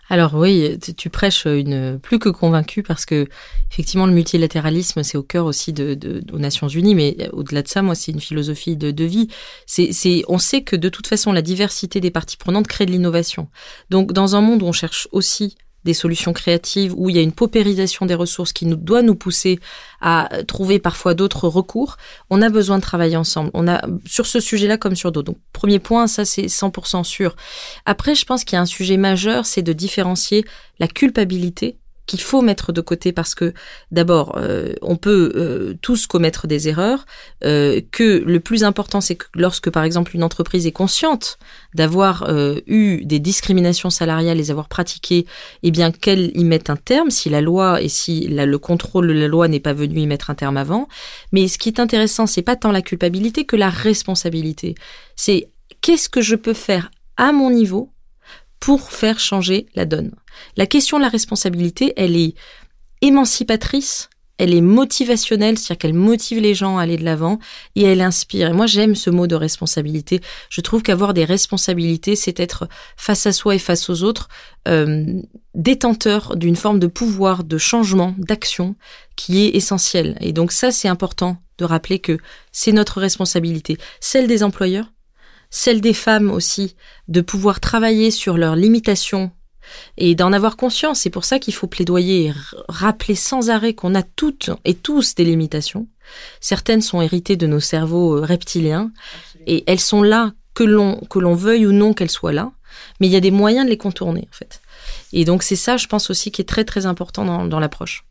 Alors oui, tu prêches une plus que convaincue parce que effectivement le multilatéralisme c'est au cœur aussi de, de, aux Nations Unies, mais au-delà de ça, moi c'est une philosophie de, de vie. C'est, c'est, on sait que de toute façon la diversité des parties prenantes crée de l'innovation. Donc dans un monde où on cherche aussi des solutions créatives, où il y a une paupérisation des ressources qui nous doit nous pousser à trouver parfois d'autres recours, on a besoin de travailler ensemble. On a sur ce sujet-là comme sur d'autres. Donc premier point, ça c'est 100% sûr. Après, je pense qu'il y a un sujet majeur, c'est de différencier la culpabilité qu'il faut mettre de côté parce que d'abord, euh, on peut euh, tous commettre des erreurs, euh, que le plus important, c'est que lorsque, par exemple, une entreprise est consciente d'avoir eu des discriminations salariales, les avoir pratiquées, eh bien, qu'elle y mette un terme, si la loi et si le contrôle de la loi n'est pas venu y mettre un terme avant. Mais ce qui est intéressant, c'est pas tant la culpabilité que la responsabilité. C'est qu'est-ce que je peux faire à mon niveau pour faire changer la donne. La question de la responsabilité, elle est émancipatrice, elle est motivationnelle, c'est-à-dire qu'elle motive les gens à aller de l'avant et elle inspire. Et moi, j'aime ce mot de responsabilité. Je trouve qu'avoir des responsabilités, c'est être face à soi et face aux autres, euh, détenteur d'une forme de pouvoir, de changement, d'action qui est essentielle. Et donc ça, c'est important de rappeler que c'est notre responsabilité, celle des employeurs, celle des femmes aussi, de pouvoir travailler sur leurs limitations et d'en avoir conscience. C'est pour ça qu'il faut plaidoyer et rappeler sans arrêt qu'on a toutes et tous des limitations. Certaines sont héritées de nos cerveaux euh, reptiliens et elles sont là que l'on que l'on veuille ou non qu'elles soient là, mais il y a des moyens de les contourner en fait. Et donc c'est ça, je pense aussi, qui est très très important dans, dans l'approche.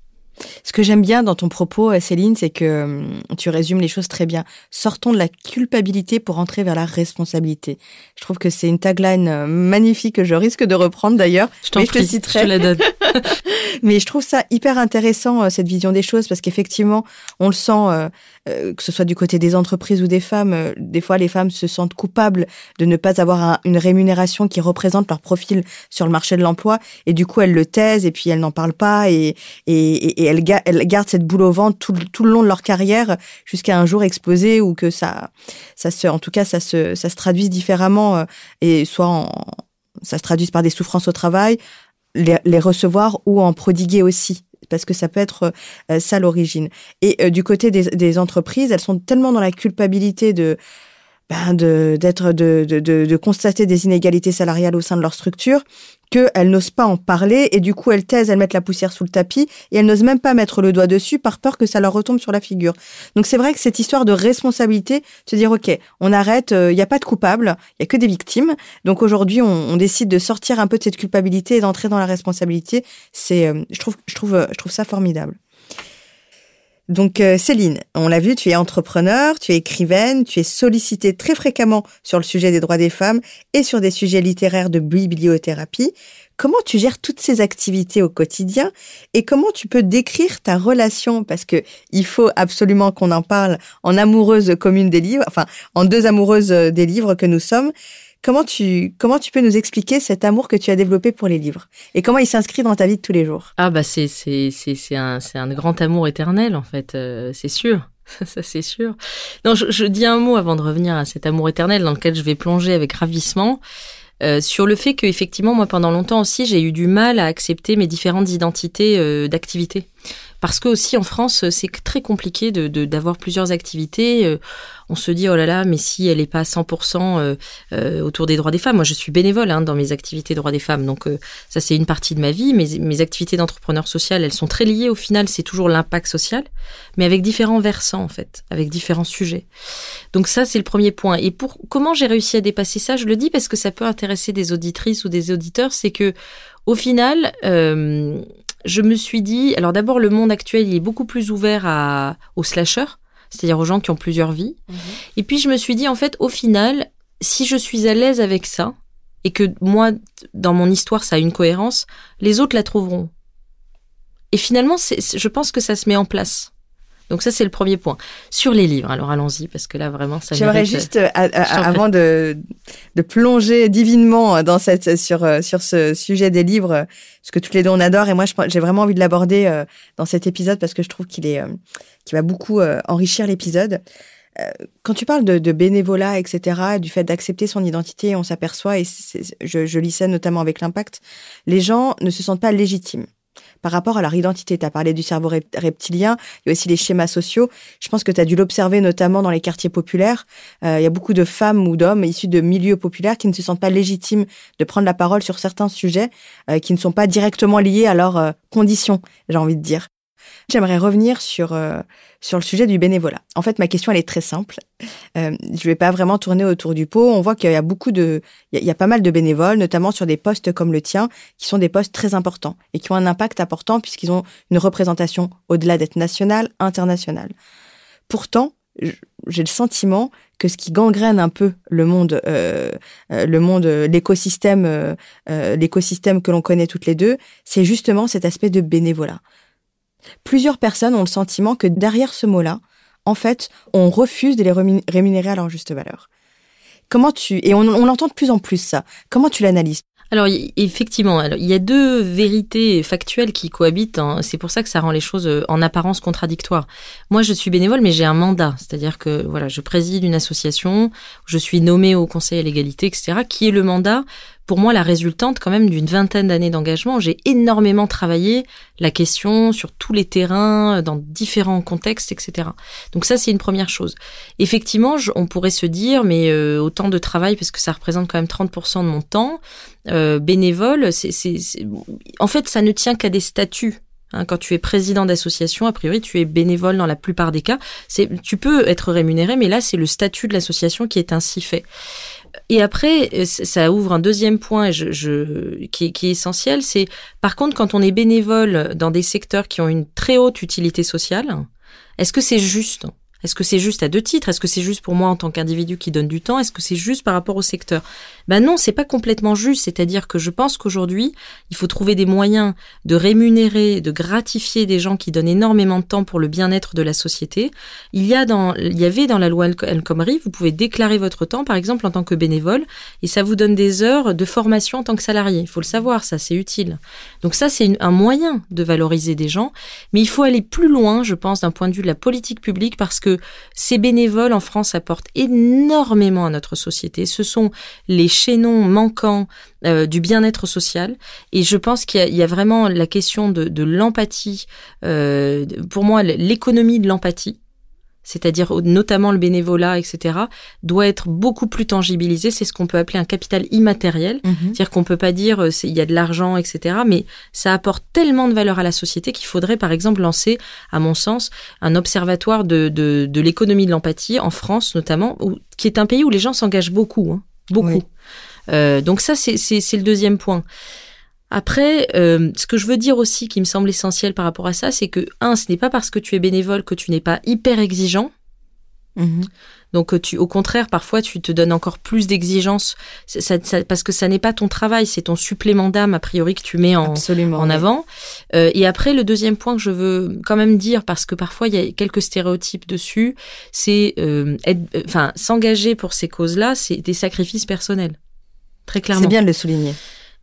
Ce que j'aime bien dans ton propos, euh, Céline, c'est que hum, tu résumes les choses très bien. Sortons de la culpabilité pour entrer vers la responsabilité. Je trouve que c'est une tagline euh, magnifique que je risque de reprendre d'ailleurs. Je t'en prie, je te la donne. [LAUGHS] [LAUGHS] mais je trouve ça hyper intéressant, euh, cette vision des choses, parce qu'effectivement, on le sent, que ce soit du côté des entreprises ou des femmes, des fois les femmes se sentent coupables de ne pas avoir une rémunération qui représente leur profil sur le marché de l'emploi, et du coup elles le taisent et puis elles n'en parlent pas et, et, et elles, gardent cette boule au ventre tout, le long de leur carrière jusqu'à un jour exploser ou que ça, ça se, en tout cas, ça se, ça se traduise différemment euh, et soit en, ça se traduise par des souffrances au travail, les, recevoir ou en prodiguer aussi parce que ça peut être euh, ça l'origine. Et euh, du côté des, entreprises, elles sont tellement dans la culpabilité ben de, constater des inégalités salariales au sein de leur structure qu'elles n'osent pas en parler et du coup elles taisent, elles mettent la poussière sous le tapis et elles n'osent même pas mettre le doigt dessus par peur que ça leur retombe sur la figure. Donc c'est vrai que cette histoire de responsabilité, se dire ok, on arrête, il euh, n'y a pas de coupable, il y a que des victimes. Donc aujourd'hui on, décide de sortir un peu de cette culpabilité et d'entrer dans la responsabilité. C'est, euh, je trouve, je trouve, je trouve ça formidable. Donc euh, Céline, on l'a vu, tu es entrepreneur, tu es écrivaine, tu es sollicitée très fréquemment sur le sujet des droits des femmes et sur des sujets littéraires de bibliothérapie. Comment tu gères toutes ces activités au quotidien et comment tu peux décrire ta relation? Parce que il faut absolument qu'on en parle en amoureuse commune des livres, enfin en deux amoureuses des livres que nous sommes. Comment tu, comment tu peux nous expliquer cet amour que tu as développé pour les livres? Et comment il s'inscrit dans ta vie de tous les jours? Ah bah c'est c'est c'est un c'est un grand amour éternel en fait, euh, c'est sûr. [LAUGHS] Ça, c'est sûr. Non, je, je, dis un mot avant de revenir à cet amour éternel dans lequel je vais plonger avec ravissement. Euh, sur le fait que effectivement moi pendant longtemps aussi j'ai eu du mal à accepter mes différentes identités euh, d'activité Parce que aussi en France, c'est très compliqué de d'avoir plusieurs activités. Euh, on se dit oh là là, mais si elle n'est pas 100% euh, euh, autour des droits des femmes. Moi, je suis bénévole hein, dans mes activités droits des femmes, donc ça c'est une partie de ma vie. Mes mes activités d'entrepreneur social, elles sont très liées au final. C'est toujours l'impact social, mais avec différents versants en fait, avec différents sujets. Donc ça c'est le premier point. Et pour comment j'ai réussi à dépasser ça, je le dis parce que ça peut intéresser des auditrices ou des auditeurs, c'est que au final, je me suis dit, alors d'abord le monde actuel il est beaucoup plus ouvert à, aux slashers, c'est-à-dire aux gens qui ont plusieurs vies. Mhm. Et puis je me suis dit en fait au final, si je suis à l'aise avec ça et que moi dans mon histoire ça a une cohérence, les autres la trouveront. Et finalement, je pense que ça se met en place. Donc ça, c'est le premier point. Sur les livres, alors allons-y, parce que là, vraiment, ça J'aimerais juste, euh, avant de, de plonger divinement dans cette, sur, euh, sur ce sujet des livres, ce que toutes les deux on adore, et moi, j'ai vraiment envie de l'aborder euh, dans cet épisode parce que je trouve qu'il est, qu'il va beaucoup enrichir l'épisode. Quand tu parles de, de, bénévolat, etc., du fait d'accepter son identité, on s'aperçoit, et je, je lis ça notamment avec l'impact, les gens ne se sentent pas légitimes par rapport à leur identité. Tu as parlé du cerveau reptilien, il y a aussi les schémas sociaux. Je pense que tu as dû l'observer notamment dans les quartiers populaires. Euh, il y a beaucoup de femmes ou d'hommes issus de milieux populaires qui ne se sentent pas légitimes de prendre la parole sur certains sujets euh, qui ne sont pas directement liés à leurs euh, conditions, j'ai envie de dire. J'aimerais revenir sur euh, sur le sujet du bénévolat. En fait, ma question elle est très simple. Euh, je vais pas vraiment tourner autour du pot. On voit qu'il y a beaucoup de, il y, a pas mal de bénévoles, notamment sur des postes comme le tien, qui sont des postes très importants et qui ont un impact important puisqu'ils ont une représentation au-delà d'être nationale, internationale. Pourtant, j'ai le sentiment que ce qui gangrène un peu le monde, euh, le monde, l'écosystème, l'écosystème que l'on connaît toutes les deux, c'est justement cet aspect de bénévolat. Plusieurs personnes ont le sentiment que derrière ce mot-là, en fait, on refuse de les rémunérer à leur juste valeur. Comment tu et on, on l'entend de plus en plus ça. Comment tu l'analyses? Alors effectivement, il y a deux vérités factuelles qui cohabitent. Hein. C'est pour ça que ça rend les choses euh, en apparence contradictoires. Moi, je suis bénévole, mais j'ai un mandat, c'est-à-dire que voilà, je préside une association, je suis nommée au Conseil à l'égalité, etc. Qui est le mandat pour moi la résultante quand même d'une vingtaine d'années d'engagement. J'ai énormément travaillé la question sur tous les terrains, dans différents contextes, etc. Donc ça, c'est une première chose. Effectivement, on pourrait se dire, mais euh, autant de travail, parce que ça représente quand même 30% de mon temps, euh, bénévole, c'est, en fait, ça ne tient qu'à des statuts. Hein, quand tu es président d'association, a priori, tu es bénévole dans la plupart des cas. C'est, tu peux être rémunéré, mais là, c'est le statut de l'association qui est ainsi fait. Et après, euh, ça ouvre un deuxième point qui est essentiel, c'est par contre quand on est bénévole dans des secteurs qui ont une très haute utilité sociale, est-ce que c'est juste? Est-ce que c'est juste à deux titres? Est-ce que c'est juste pour moi en tant qu'individu qui donne du temps? Est-ce que c'est juste par rapport au secteur? Ben non, c'est pas complètement juste. C'est-à-dire que je pense qu'aujourd'hui, il faut trouver des moyens de rémunérer, de gratifier des gens qui donnent énormément de temps pour le bien-être de la société. Il y a dans, il y avait dans la loi El Khomri, vous pouvez déclarer votre temps, par exemple, en tant que bénévole, et ça vous donne des heures de formation en tant que salarié. Il faut le savoir, ça, c'est utile. Donc ça, c'est un moyen de valoriser des gens, mais il faut aller plus loin, je pense, d'un point de vue de la politique publique, parce que ces bénévoles en France apportent énormément à notre société. Ce sont les chaînons manquants euh, du bien-être social. Et je pense qu'il y, a vraiment la question de, l'empathie, euh, pour moi, l'économie de l'empathie c'est-à-dire notamment le bénévolat, etc., doit être beaucoup plus tangibilisé. C'est ce qu'on peut appeler un capital immatériel. Mhm. C'est-à-dire qu'on peut pas dire euh, il y a de l'argent, etc., mais ça apporte tellement de valeur à la société qu'il faudrait, par exemple, lancer, à mon sens, un observatoire de, de, l'économie de l'empathie en France, notamment, qui est un pays où les gens s'engagent beaucoup, hein, beaucoup. Euh, donc ça, c'est le deuxième point. Après, euh, ce que je veux dire aussi qui me semble essentiel par rapport à ça, c'est que, un, ce n'est pas parce que tu es bénévole que tu n'es pas hyper exigeant. Mhm. Donc, tu, au contraire, parfois, tu te donnes encore plus d'exigences parce que ça n'est pas ton travail, c'est ton supplément d'âme, a priori, que tu mets en, en avant. Euh, et après, le deuxième point que je veux quand même dire, parce que parfois, il y a quelques stéréotypes dessus, c'est euh, enfin, s'engager pour ces causes-là, c'est des sacrifices personnels. Très clairement. C'est bien de le souligner.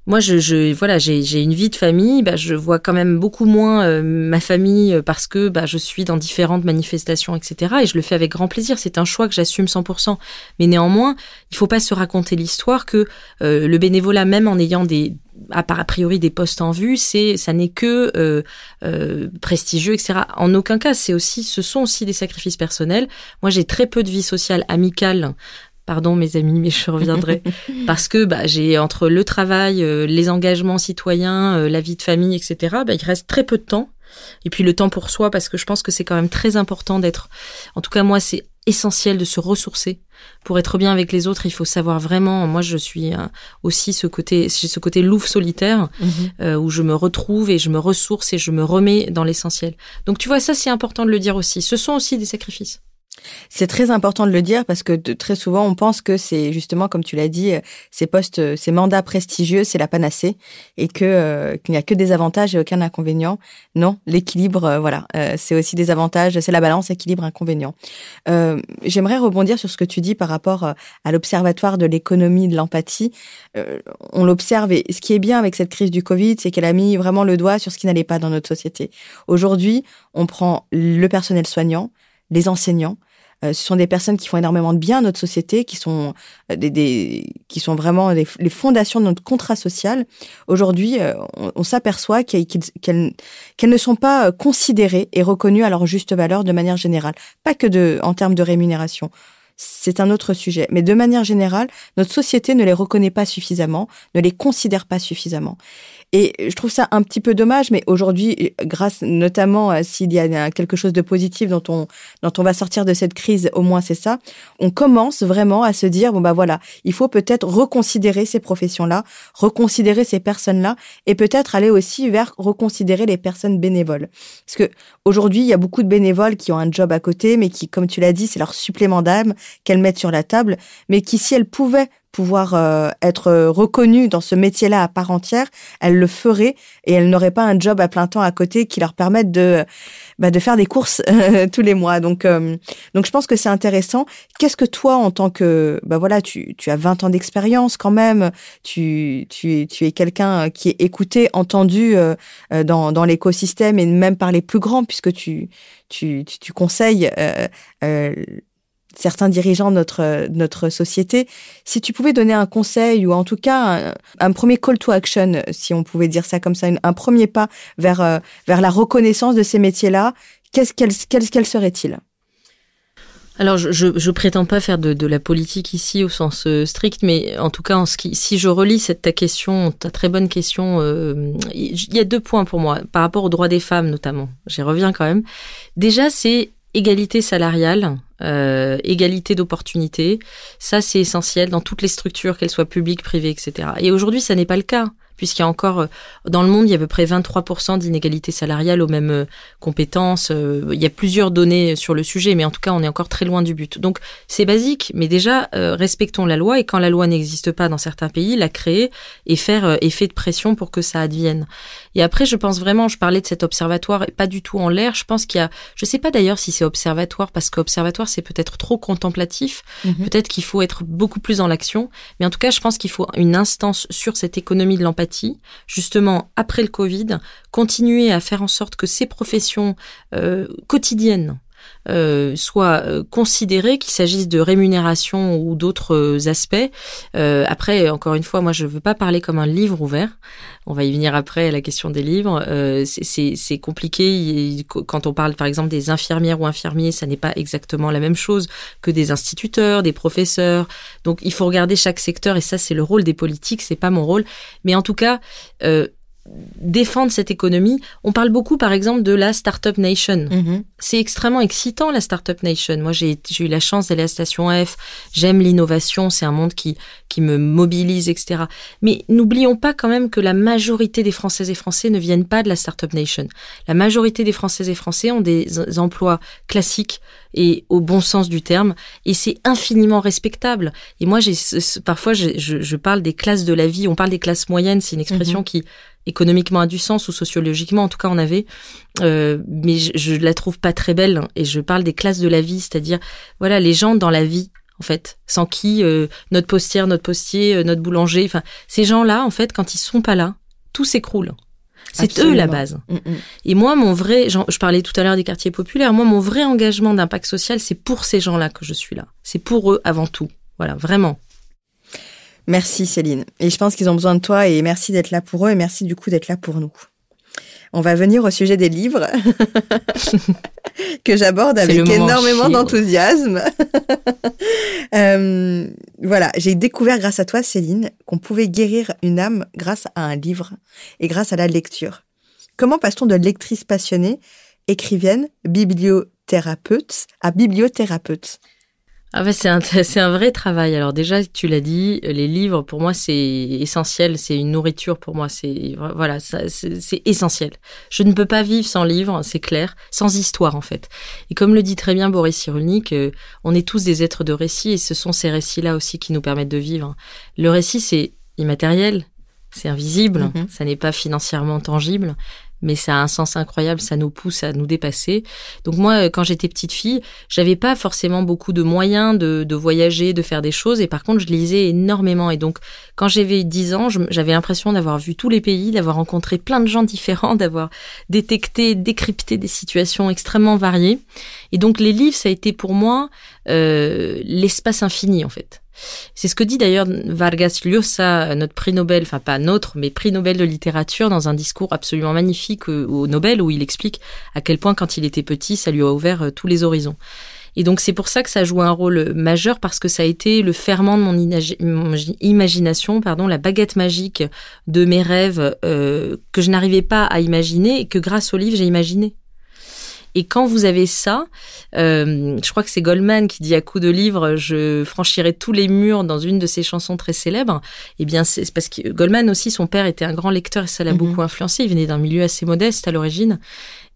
Moi, je, je voilà, j'ai une vie de famille. Bah, je vois quand même beaucoup moins euh, ma famille euh, parce que bah, je suis dans différentes manifestations, etc. Et je le fais avec grand plaisir. C'est un choix que j'assume 100%. Mais néanmoins, il faut pas se raconter l'histoire que euh, le bénévolat, même en ayant des a priori des postes en vue, c'est ça n'est que euh, prestigieux, etc. En aucun cas, c'est aussi, ce sont aussi des sacrifices personnels. Moi, j'ai très peu de vie sociale amicale Pardon mes amis, mais je reviendrai. [LAUGHS] Parce que bah, j'ai entre le travail, euh, les engagements citoyens, euh, la vie de famille, etc., bah, il reste très peu de temps. Et puis le temps pour soi, parce que je pense que c'est quand même très important d'être... En tout cas, moi, c'est essentiel de se ressourcer. Pour être bien avec les autres, il faut savoir vraiment. Moi, je suis euh, aussi ce côté, j'ai ce côté louve solitaire mhm. où je me retrouve et je me ressource et je me remets dans l'essentiel. Donc, tu vois, ça c'est important de le dire aussi. Ce sont aussi des sacrifices. C'est très important de le dire parce que très souvent on pense que c'est justement comme tu l'as dit ces postes, ces mandats prestigieux, c'est la panacée et que euh, qu'il n'y a que des avantages et aucun inconvénient. Non, l'équilibre, euh, voilà, euh, c'est aussi des avantages, c'est la balance équilibre inconvénient. J'aimerais rebondir sur ce que tu dis par rapport à l'observatoire de l'économie de l'empathie. on l'observe et ce qui est bien avec cette crise du Covid, c'est qu'elle a mis vraiment le doigt sur ce qui n'allait pas dans notre société. Aujourd'hui, on prend le personnel soignant, les enseignants, euh, ce sont des personnes qui font énormément de bien à notre société, qui sont euh, des, qui sont vraiment les, fondations de notre contrat social. Aujourd'hui, euh, on, s'aperçoit qu'elles ne sont pas considérées et reconnues à leur juste valeur de manière générale, pas que de en termes de rémunération c'est un autre sujet. Mais de manière générale, notre société ne les reconnaît pas suffisamment, ne les considère pas suffisamment. Et je trouve ça un petit peu dommage, mais aujourd'hui, grâce notamment à s'il y a quelque chose de positif dont on, dont on va sortir de cette crise, au moins c'est ça, on commence vraiment à se dire, bon bah voilà, il faut peut-être reconsidérer ces professions-là, reconsidérer ces personnes-là, et peut-être aller aussi vers reconsidérer les personnes bénévoles. Parce que aujourd'hui, il y a beaucoup de bénévoles qui ont un job à côté, mais qui, comme tu l'as dit, c'est leur supplément d'âme qu'elles mettent sur la table, mais qui, si elles pouvaient pouvoir euh, être euh, reconnue dans ce métier-là à part entière, elle le ferait et elle n'aurait pas un job à plein temps à côté qui leur permette de bah, de faire des courses tous les mois. Donc euh, donc je pense que c'est intéressant. Qu'est-ce que toi en tant que bah voilà, tu tu as 20 ans d'expérience quand même, tu tu tu es quelqu'un qui est écouté, entendu dans dans l'écosystème et même par les plus grands puisque tu tu tu, tu conseilles certains dirigeants de notre, société. Si tu pouvais donner un conseil ou en tout cas un, premier call to action, si on pouvait dire ça comme ça, un premier pas vers, euh, vers la reconnaissance de ces métiers-là, qu'est-ce quel, quel, serait-il? Alors, je, je, prétends pas faire de, de, la politique ici au sens euh, strict, mais en tout cas, en ce qui, si je relis cette ta question, ta très bonne question, euh, il y a deux points pour moi par rapport aux droits des femmes notamment. J'y reviens quand même. Déjà, c'est égalité salariale, euh, égalité d'opportunités. Ça, c'est essentiel dans toutes les structures, qu'elles soient publiques, privées, etc. Et aujourd'hui, ça n'est pas le cas puisqu'il y a encore, euh, dans le monde, il y a à peu près 23% d'inégalité salariale aux mêmes euh, compétences. Euh, il y a plusieurs données sur le sujet, mais en tout cas, on est encore très loin du but. Donc, c'est basique, mais déjà, respectons la loi, et quand la loi n'existe pas dans certains pays, la créer et faire effet de pression pour que ça advienne. Et après, je pense vraiment, je parlais de cet observatoire, pas du tout en l'air, je pense qu'il y a, je sais pas d'ailleurs si c'est observatoire, parce qu'observatoire, c'est peut-être trop contemplatif, mhm. peut-être qu'il faut être beaucoup plus dans l'action, mais en tout cas, je pense qu'il faut une instance sur cette économie de l'empathie justement après le Covid, continuer à faire en sorte que ces professions euh, quotidiennes euh, soient euh, considérées, qu'il s'agisse de rémunération ou d'autres aspects. après, encore une fois, moi, je ne veux pas parler comme un livre ouvert. On va y venir après à la question des livres. c'est compliqué quand on parle, par exemple, des infirmières ou infirmiers. Ça n'est pas exactement la même chose que des instituteurs, des professeurs. Donc, il faut regarder chaque secteur et ça, c'est le rôle des politiques. C'est pas mon rôle. Mais en tout cas, euh, défendre cette économie. On parle beaucoup, par exemple, de la Startup Nation. Mm-hmm. C'est extrêmement excitant, la Startup Nation. Moi, j'ai eu la chance d'aller à Station F. J'aime l'innovation. C'est un monde qui, qui me mobilise, etc. Mais n'oublions pas quand même que la majorité des Françaises et Français ne viennent pas de la Startup Nation. La majorité des Françaises et Français ont des emplois classiques et au bon sens du terme, et c'est infiniment respectable. Et moi, j'ai parfois, je, je, parle des classes de la vie. On parle des classes moyennes. C'est une expression mm-hmm. qui économiquement a du sens ou sociologiquement en tout cas on avait euh, mais je, je la trouve pas très belle et je parle des classes de la vie c'est-à-dire voilà les gens dans la vie en fait, sans qui euh, notre postière, notre postier, euh, notre boulanger, enfin, ces gens-là, en fait, quand ils sont pas là, tout s'écroule. C'est eux la base. Mm, mm. Et moi, mon vrai, je parlais tout à l'heure des quartiers populaires, moi, mon vrai engagement d'impact social, c'est pour ces gens-là que je suis là. C'est pour eux avant tout. Voilà, vraiment. Merci Céline. Et je pense qu'ils ont besoin de toi et merci d'être là pour eux et merci du coup d'être là pour nous. On va venir au sujet des livres [LAUGHS] que j'aborde avec énormément d'enthousiasme. [LAUGHS] Euh, voilà, j'ai découvert grâce à toi, Céline, qu'on pouvait guérir une âme grâce à un livre et grâce à la lecture. Comment passe-t-on de lectrice passionnée, écrivienne, bibliothérapeute à bibliothérapeute? Ah bah c'est un, [LAUGHS] c'est un vrai travail. Alors déjà, tu l'as dit, les livres, pour moi, c'est essentiel. C'est une nourriture pour moi. C'est voilà, c'est, c'est essentiel. Je ne peux pas vivre sans livres, c'est clair, sans histoire en fait. Et comme le dit très bien Boris Cyrulnik, euh, on est tous des êtres de récit et ce sont ces récits-là aussi qui nous permettent de vivre. Le récit, c'est immatériel, c'est invisible, mm-hmm. ça n'est pas financièrement tangible, mais ça a un sens incroyable, ça nous pousse à nous dépasser. Donc moi, euh, quand j'étais petite fille, j'avais pas forcément beaucoup de moyens de, de, voyager, de faire des choses, et par contre, je lisais énormément. Et donc, quand j'avais 10 ans, j'avais l'impression d'avoir vu tous les pays, d'avoir rencontré plein de gens différents, d'avoir détecté, décrypté des situations extrêmement variées. Et donc, les livres, ça a été pour moi euh, l'espace infini, en fait. C'est ce que dit d'ailleurs Vargas Llosa, notre prix Nobel, enfin pas notre, mais prix Nobel de littérature, dans un discours absolument magnifique euh, au Nobel, où il explique à quel point quand il était petit, ça lui a ouvert euh, tous les horizons. Et donc c'est pour ça que ça joue un rôle majeur parce que ça a été le ferment de mon, imagination, pardon, la baguette magique de mes rêves euh, que je n'arrivais pas à imaginer et que grâce au livre j'ai imaginé. Et quand vous avez ça, euh, je crois que c'est Goldman qui dit à coup de livre, je franchirai tous les murs dans une de ses chansons très célèbres. Eh bien, c'est parce que Goldman aussi, son père était un grand lecteur et ça l'a mhm. beaucoup influencé. Il venait d'un milieu assez modeste à l'origine.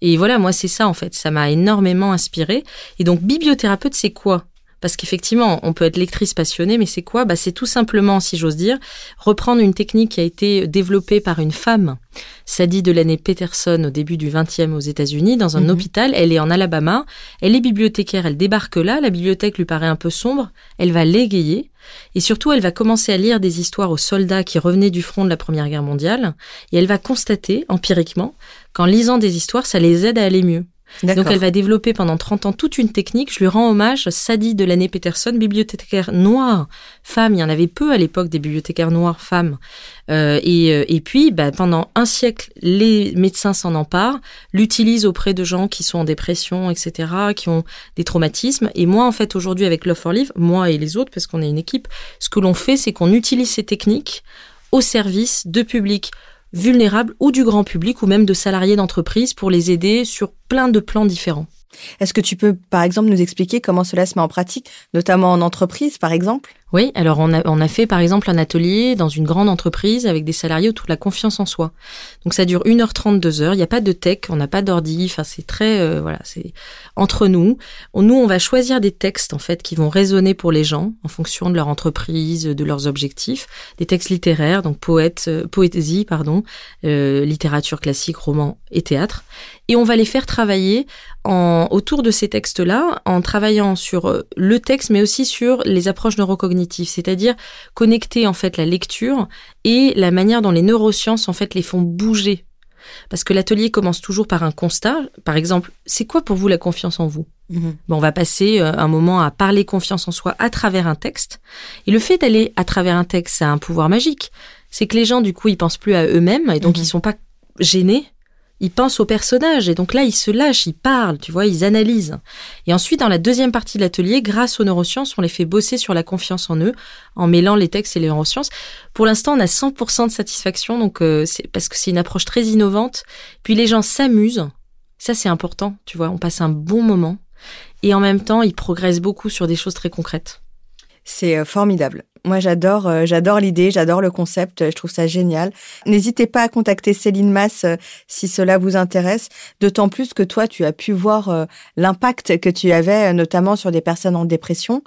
Et voilà, moi, c'est ça, en fait. Ça m'a énormément inspiré. Et donc, bibliothérapeute, c'est quoi? Parce qu'effectivement, on peut être lectrice passionnée, mais c'est quoi bah, C'est tout simplement, si j'ose dire, reprendre une technique qui a été développée par une femme, Sadie de l'année Peterson, au début du 20e aux États-Unis, dans un mhm. hôpital. Elle est en Alabama. Elle est bibliothécaire. Elle débarque là. La bibliothèque lui paraît un peu sombre. Elle va l'égayer. Et surtout, elle va commencer à lire des histoires aux soldats qui revenaient du front de la Première Guerre mondiale. Et elle va constater, empiriquement, qu'en lisant des histoires, ça les aide à aller mieux. Donc elle va développer pendant 30 ans toute une technique. Je lui rends hommage, Sadie de l'année Peterson, bibliothécaire noire, femme. Il y en avait peu à l'époque des bibliothécaires noires femmes. Euh, et, euh, et, puis, bah, pendant un siècle, les médecins s'en emparent, l'utilisent auprès de gens qui sont en dépression, etc., qui ont des traumatismes. Et moi, en fait, aujourd'hui, avec Love for Live, moi et les autres, parce qu'on est une équipe, ce que l'on fait, c'est qu'on utilise ces techniques au service de publics vulnérables ou du grand public ou même de salariés d'entreprise pour les aider sur plein de plans différents. Est-ce que tu peux, par exemple, nous expliquer comment cela se met en pratique, notamment en entreprise, par exemple? Oui, alors on a, on fait par exemple un atelier dans une grande entreprise avec des salariés autour de la confiance en soi. Donc ça dure 1h30, 2h, il n'y a pas de tech, on n'a pas d'ordi, enfin c'est très, euh, voilà, c'est entre nous. Nous, on va choisir des textes en fait qui vont résonner pour les gens en fonction de leur entreprise, de leurs objectifs, des textes littéraires, donc euh, poésie, pardon, euh, littérature classique, roman et théâtre. Et on va les faire travailler autour de ces textes-là, en travaillant sur le texte, mais aussi sur les approches c'est-à-dire connecter en fait la lecture et la manière dont les neurosciences en fait les font bouger. Parce que l'atelier commence toujours par un constat. Par exemple, c'est quoi pour vous la confiance en vous? Bon, On va passer euh, un moment à parler confiance en soi à travers un texte. Et le fait d'aller à travers un texte, ça a un pouvoir magique. C'est que les gens, du coup, ils pensent plus à eux-mêmes et donc mhm. ils sont pas gênés ils pensent au personnage et donc là ils se lâchent, ils parlent, tu vois, ils analysent. Et ensuite dans la deuxième partie de l'atelier, grâce aux neurosciences, on les fait bosser sur la confiance en eux en mêlant les textes et les neurosciences. Pour l'instant, on a 100% de satisfaction donc euh, c'est parce que c'est une approche très innovante. Puis les gens s'amusent. Ça c'est important, tu vois, on passe un bon moment et en même temps, ils progressent beaucoup sur des choses très concrètes. C'est euh, formidable. Moi, j'adore, euh, j'adore l'idée, j'adore le concept. Je trouve ça génial. N'hésitez pas à contacter Céline Mass euh, si cela vous intéresse. D'autant plus que toi, tu as pu voir l'impact que tu avais, notamment sur des personnes en dépression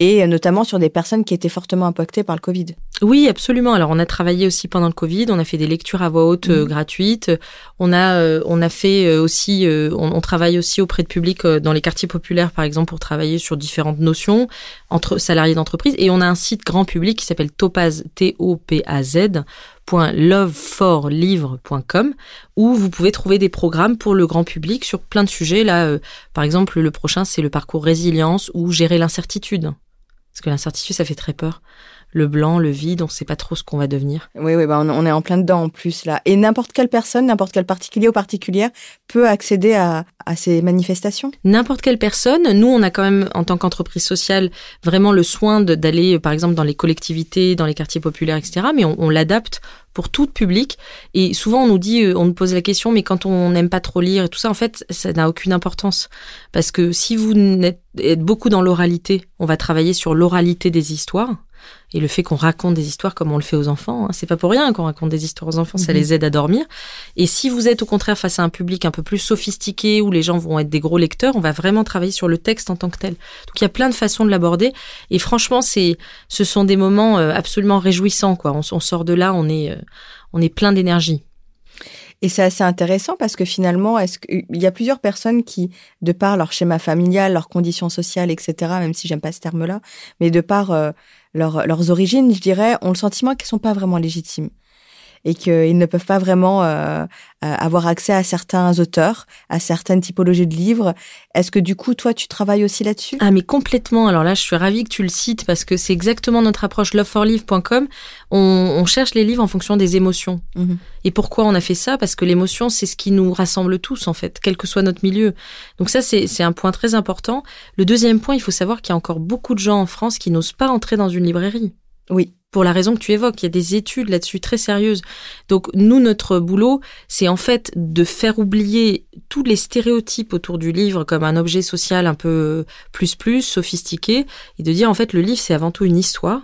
et notamment sur des personnes qui étaient fortement impactées par le Covid. Oui, absolument. Alors, on a travaillé aussi pendant le Covid. On a fait des lectures à voix haute euh, mhm. gratuites. On a, euh, on a fait euh, aussi, on, travaille aussi auprès de publics dans les quartiers populaires, par exemple, pour travailler sur différentes notions entre salariés d'entreprise. Et on a un site grand public qui s'appelle Topaz, T-O-P-A-Z, .loveforlivre.com où vous pouvez trouver des programmes pour le grand public sur plein de sujets. Là, par exemple, le prochain, c'est le parcours résilience ou gérer l'incertitude. Parce que l'incertitude, ça fait très peur le blanc, le vide, on ne sait pas trop ce qu'on va devenir. Oui, oui, bah on, est en plein dedans en plus là. Et n'importe quelle personne, n'importe quel particulier ou particulière peut accéder à, ces manifestations N'importe quelle personne. Nous, on a quand même, en tant qu'entreprise sociale, vraiment le soin d'aller, par exemple, dans les collectivités, dans les quartiers populaires, etc. Mais on, l'adapte pour tout public. Et souvent, on nous dit, euh, on nous pose la question, mais quand on n'aime pas trop lire et tout ça, en fait, ça n'a aucune importance. Parce que si vous êtes beaucoup dans l'oralité, on va travailler sur l'oralité des histoires et le fait qu'on raconte des histoires comme on le fait aux enfants, hein, c'est pas pour rien qu'on raconte des histoires aux enfants, ça mhm. les aide à dormir. Et si vous êtes au contraire face à un public un peu plus sophistiqué où les gens vont être des gros lecteurs, on va vraiment travailler sur le texte en tant que tel. Donc il y a plein de façons de l'aborder et franchement, c'est ce sont des moments euh, absolument réjouissants quoi. On, sort de là, on est euh, on est plein d'énergie. Et c'est assez intéressant parce que finalement, est-ce qu'il y a plusieurs personnes qui, de par leur schéma familial, leurs conditions sociales, etc., même si j'aime pas ce terme-là, mais de par euh, leurs origines, je dirais, ont le sentiment qu'elles sont pas vraiment légitimes et qu'ils ne peuvent pas vraiment euh, euh, avoir accès à certains auteurs, à certaines typologies de livres. Est-ce que du coup, toi, tu travailles aussi là-dessus? Ah, mais complètement. Alors là, je suis ravie que tu le cites parce que c'est exactement notre approche loveforlive.com. On, on cherche les livres en fonction des émotions. Mhm. Et pourquoi on a fait ça? Parce que l'émotion, c'est ce qui nous rassemble tous, en fait, quel que soit notre milieu. Donc ça, c'est un point très important. Le deuxième point, il faut savoir qu'il y a encore beaucoup de gens en France qui n'osent pas entrer dans une librairie. Oui pour la raison que tu évoques. Il y a des études là-dessus très sérieuses. Donc nous, notre boulot, c'est en fait de faire oublier tous les stéréotypes autour du livre comme un objet social un peu plus plus sophistiqué et de dire en fait le livre c'est avant tout une histoire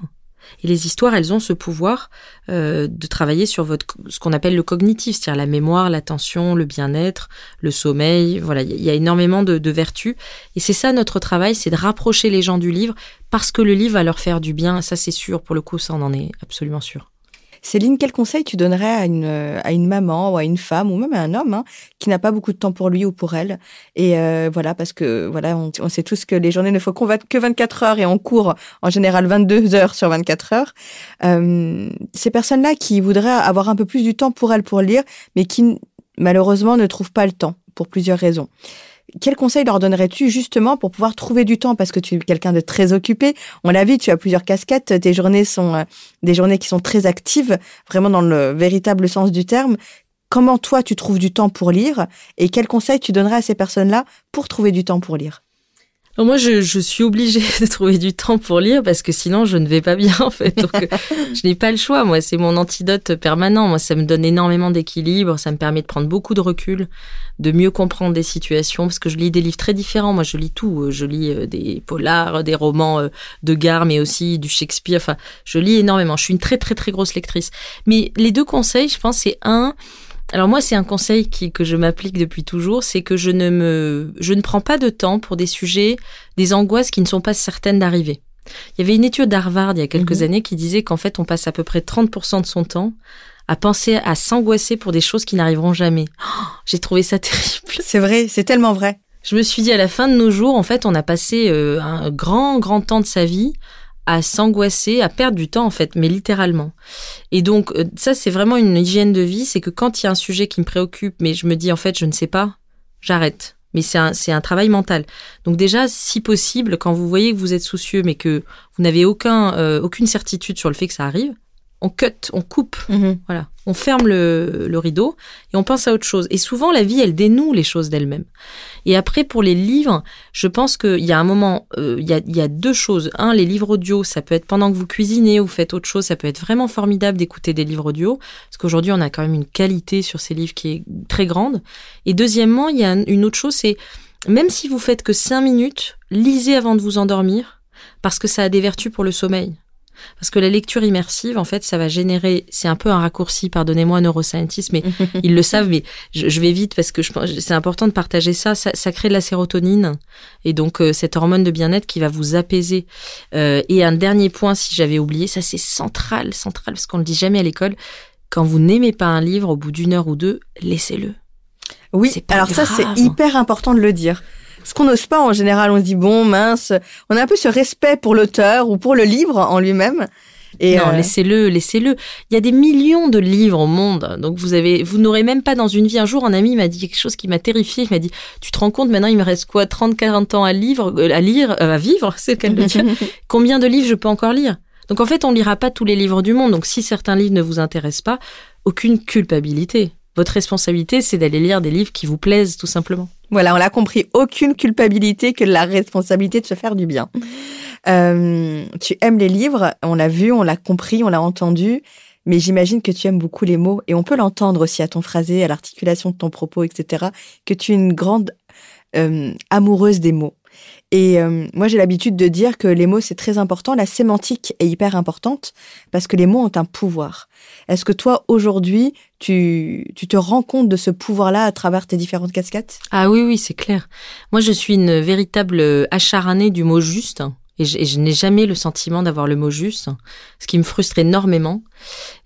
et les histoires, elles ont ce pouvoir euh, de travailler sur votre ce qu'on appelle le cognitif, c'est-à-dire la mémoire, l'attention, le bien-être, le sommeil. Voilà, il y a énormément de, de vertus. Et c'est ça notre travail, c'est de rapprocher les gens du livre parce que le livre va leur faire du bien. Ça, c'est sûr. Pour le coup, ça, on en est absolument sûr. Céline, quel conseil tu donnerais à une, à une maman ou à une femme ou même à un homme hein, qui n'a pas beaucoup de temps pour lui ou pour elle? Et euh, voilà, parce que voilà, on, sait tous que les journées ne font que 24 heures et on court en général 22 heures sur 24 heures. Euh, ces personnes-là qui voudraient avoir un peu plus du temps pour elles pour lire, mais qui malheureusement ne trouvent pas le temps pour plusieurs raisons quel conseil leur donnerais-tu justement pour pouvoir trouver du temps? Parce que tu es quelqu'un de très occupé. On l'a vu, tu as plusieurs casquettes, tes journées sont euh, des journées qui sont très actives, vraiment dans le véritable sens du terme. Comment toi tu trouves du temps pour lire? Et quel conseil tu donnerais à ces personnes-là pour trouver du temps pour lire? Moi, je, je, suis obligée [LAUGHS] de trouver du temps pour lire parce que sinon, je ne vais pas bien, en fait. Donc, euh, je n'ai pas le choix. Moi, c'est mon antidote permanent. Moi, ça me donne énormément d'équilibre. Ça me permet de prendre beaucoup de recul, de mieux comprendre des situations parce que je lis des livres très différents. Moi, je lis tout. Je lis euh, des polars, des romans euh, de gare, mais aussi du Shakespeare. Enfin, je lis énormément. Je suis une très, très, très grosse lectrice. Mais les deux conseils, je pense, c'est un, alors moi, c'est un conseil qui, que je m'applique depuis toujours, c'est que je ne me, je ne prends pas de temps pour des sujets, des angoisses qui ne sont pas certaines d'arriver. Il y avait une étude d'Harvard il y a quelques mhm. années qui disait qu'en fait, on passe à peu près 30% de son temps à penser, à s'angoisser pour des choses qui n'arriveront jamais. [GASPS] Oh, j'ai trouvé ça [LAUGHS] terrible. C'est vrai, c'est tellement vrai. Je me suis dit à la fin de nos jours, en fait, on a passé euh, un grand, grand temps de sa vie à s'angoisser, à perdre du temps en fait, mais littéralement. Et donc euh, ça c'est vraiment une hygiène de vie, c'est que quand il y a un sujet qui me préoccupe, mais je me dis en fait je ne sais pas, j'arrête. Mais c'est un, c'est un travail mental. Donc déjà, si possible, quand vous voyez que vous êtes soucieux, mais que vous n'avez aucun, euh, aucune certitude sur le fait que ça arrive, on cut, on coupe, mhm. voilà, on ferme le, le, rideau et on pense à autre chose. Et souvent, la vie, elle dénoue les choses d'elle-même. Et après, pour les livres, je pense qu'il y a un moment, euh, il, y a, il y a deux choses. Un, les livres audio, ça peut être pendant que vous cuisinez ou faites autre chose, ça peut être vraiment formidable d'écouter des livres audio, parce qu'aujourd'hui, on a quand même une qualité sur ces livres qui est très grande. Et deuxièmement, il y a une autre chose, c'est même si vous faites que cinq minutes, lisez avant de vous endormir, parce que ça a des vertus pour le sommeil. Parce que la lecture immersive, en fait, ça va générer, c'est un peu un raccourci, pardonnez-moi, neuroscientist, mais [LAUGHS] ils le savent, mais je, vais vite parce que c'est important de partager ça. ça. crée de la sérotonine et donc euh, cette hormone de bien-être qui va vous apaiser. Euh, et un dernier point, si j'avais oublié, ça c'est central, central, parce qu'on le dit jamais à l'école. Quand vous n'aimez pas un livre, au bout d'une heure ou deux, laissez-le. Oui, alors ça c'est hyper important de le dire ce qu'on n'ose pas en général. On se dit bon mince, on a un peu ce respect pour l'auteur ou pour le livre en lui-même. Et non, euh, laissez-le, laissez-le. Il y a des millions de livres au monde, donc vous avez, vous n'aurez même pas dans une vie. Un jour, un ami m'a dit quelque chose qui m'a terrifié. Il m'a dit, tu te rends compte maintenant, il me reste quoi, 30, 40 ans à lire, euh, à lire, euh, à vivre, [LAUGHS] c'est le cas de dire. [LAUGHS] Combien de livres je peux encore lire? Donc en fait, on lira pas tous les livres du monde. Donc si certains livres ne vous intéressent pas, aucune culpabilité. Votre responsabilité, c'est d'aller lire des livres qui vous plaisent, tout simplement. Voilà, on l'a compris. Aucune culpabilité que la responsabilité de se faire du bien. Euh, tu aimes les livres, on l'a vu, on l'a compris, on l'a entendu, mais j'imagine que tu aimes beaucoup les mots et on peut l'entendre aussi à ton phrasé, à l'articulation de ton propos, etc. Que tu es une grande euh, amoureuse des mots. Et euh, moi, j'ai l'habitude de dire que les mots, c'est très important. La sémantique est hyper importante parce que les mots ont un pouvoir. Est-ce que toi, aujourd'hui, tu, tu te rends compte de ce pouvoir-là à travers tes différentes casquettes? Ah oui, oui, c'est clair. Moi, je suis une véritable acharnée du mot juste. Et je, n'ai jamais le sentiment d'avoir le mot juste, ce qui me frustre énormément.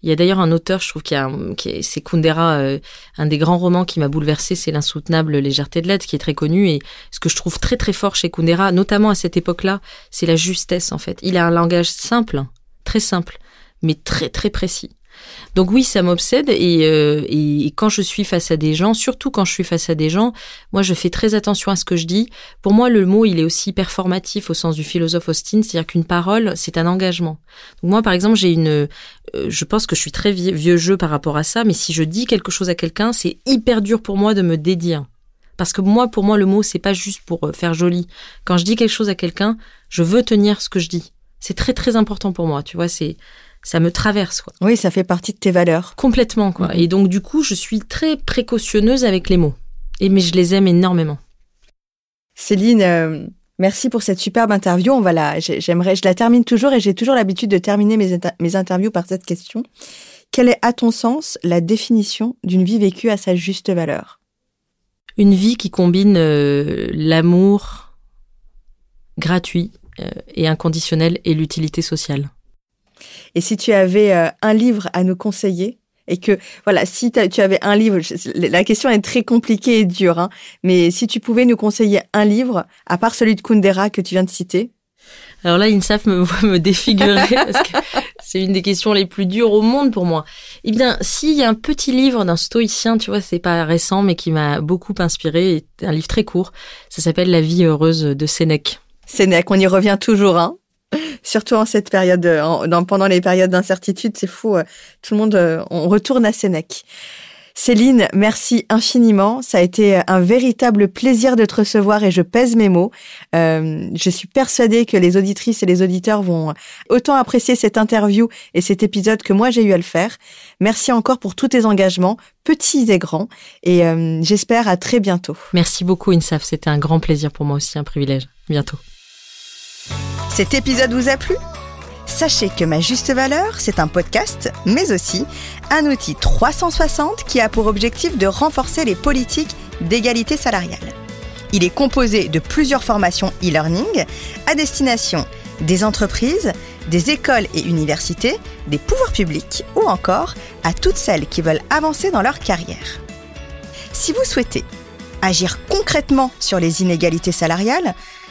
Il y a d'ailleurs un auteur, je trouve, qui, a, qui c'est Kundera, euh, un des grands romans qui m'a bouleversé, c'est L'insoutenable légèreté de l'être, qui est très connu. Et ce que je trouve très très fort chez Kundera, notamment à cette époque-là, c'est la justesse en fait. Il a un langage simple, très simple, mais très très précis. Donc oui, ça m'obsède euh, et, quand je suis face à des gens, surtout quand je suis face à des gens, moi je fais très attention à ce que je dis. Pour moi, le mot, il est aussi performatif au sens du philosophe Austin, c'est-à-dire qu'une parole, c'est un engagement. Donc moi, par exemple, j'ai une, euh, je pense que je suis très vieux jeu par rapport à ça, mais si je dis quelque chose à quelqu'un, c'est hyper dur pour moi de me dédire. Parce que moi, pour moi, le mot, c'est pas juste pour euh, faire joli. Quand je dis quelque chose à quelqu'un, je veux tenir ce que je dis. C'est très très important pour moi, tu vois. C'est ça me traverse. Quoi. Oui, ça fait partie de tes valeurs. Complètement, quoi. Et donc, du coup, je suis très précautionneuse avec les mots. Et, mais je les aime énormément. Céline, euh, merci pour cette superbe interview. On va la, j'aimerais, je la termine toujours et j'ai toujours l'habitude de terminer mes, mes interviews par cette question. Quelle est, à ton sens, la définition d'une vie vécue à sa juste valeur? Une vie qui combine euh, l'amour gratuit euh, et inconditionnel et l'utilité sociale. Et si tu avais euh, un livre à nous conseiller, et que voilà, si tu avais un livre, la question est très compliquée et dure, hein, mais si tu pouvais nous conseiller un livre, à part celui de Kundera que tu viens de citer? Alors là, INSAF me voit me défigurer [LAUGHS] parce que c'est une des questions les plus dures au monde pour moi. Eh bien, s'il y a un petit livre d'un stoïcien, tu vois, c'est pas récent, mais qui m'a beaucoup inspiré, un livre très court, ça s'appelle La vie heureuse de Sénèque. Sénèque, on y revient toujours, hein [LAUGHS] surtout en cette période, euh, pendant les périodes d'incertitude, c'est fou. Euh, tout le monde, euh, on retourne à Sénèque. Céline, merci infiniment. Ça a été un véritable plaisir de te recevoir et je pèse mes mots. je suis persuadée que les auditrices et les auditeurs vont autant apprécier cette interview et cet épisode que moi j'ai eu à le faire. Merci encore pour tous tes engagements, petits et grands, et j'espère à très bientôt. Merci beaucoup Insaf, c'était un grand plaisir pour moi aussi, un privilège. Bientôt. Cet épisode vous a plu? Sachez que Ma Juste Valeur, c'est un podcast, mais aussi un outil 360 qui a pour objectif de renforcer les politiques d'égalité salariale. Il est composé de plusieurs formations e-learning à destination des entreprises, des écoles et universités, des pouvoirs publics ou encore à toutes celles qui veulent avancer dans leur carrière. Si vous souhaitez agir concrètement sur les inégalités salariales,